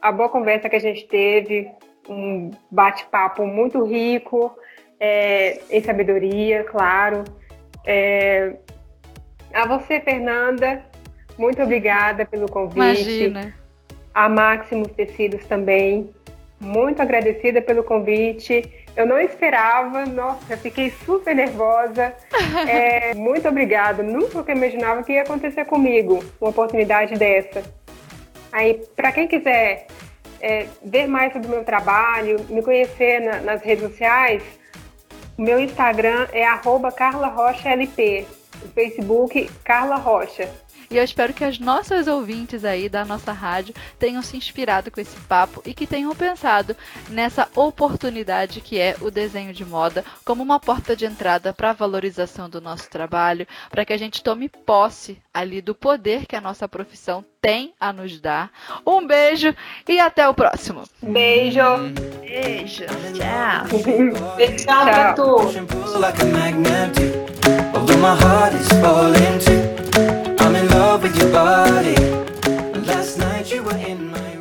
a boa conversa que a gente teve, um bate-papo muito rico, é, em sabedoria, claro. É, a você, Fernanda, muito obrigada pelo convite. Imagina. A Máximos Tecidos também, muito agradecida pelo convite. Eu não esperava, nossa, fiquei super nervosa. É, muito obrigada. Nunca imaginava que ia acontecer comigo uma oportunidade dessa. Aí, para quem quiser é, ver mais sobre o meu trabalho, me conhecer na, nas redes sociais, o meu Instagram é @carlarochalp, o Facebook Carla Rocha. E eu espero que as nossas ouvintes aí da nossa rádio tenham se inspirado com esse papo e que tenham pensado nessa oportunidade que é o desenho de moda como uma porta de entrada para a valorização do nosso trabalho, para que a gente tome posse ali do poder que a nossa profissão tem a nos dar. Um beijo e até o próximo. Beijo. Beijo. Tchau. Beijão pra tu. in love with your body. Last night you were in my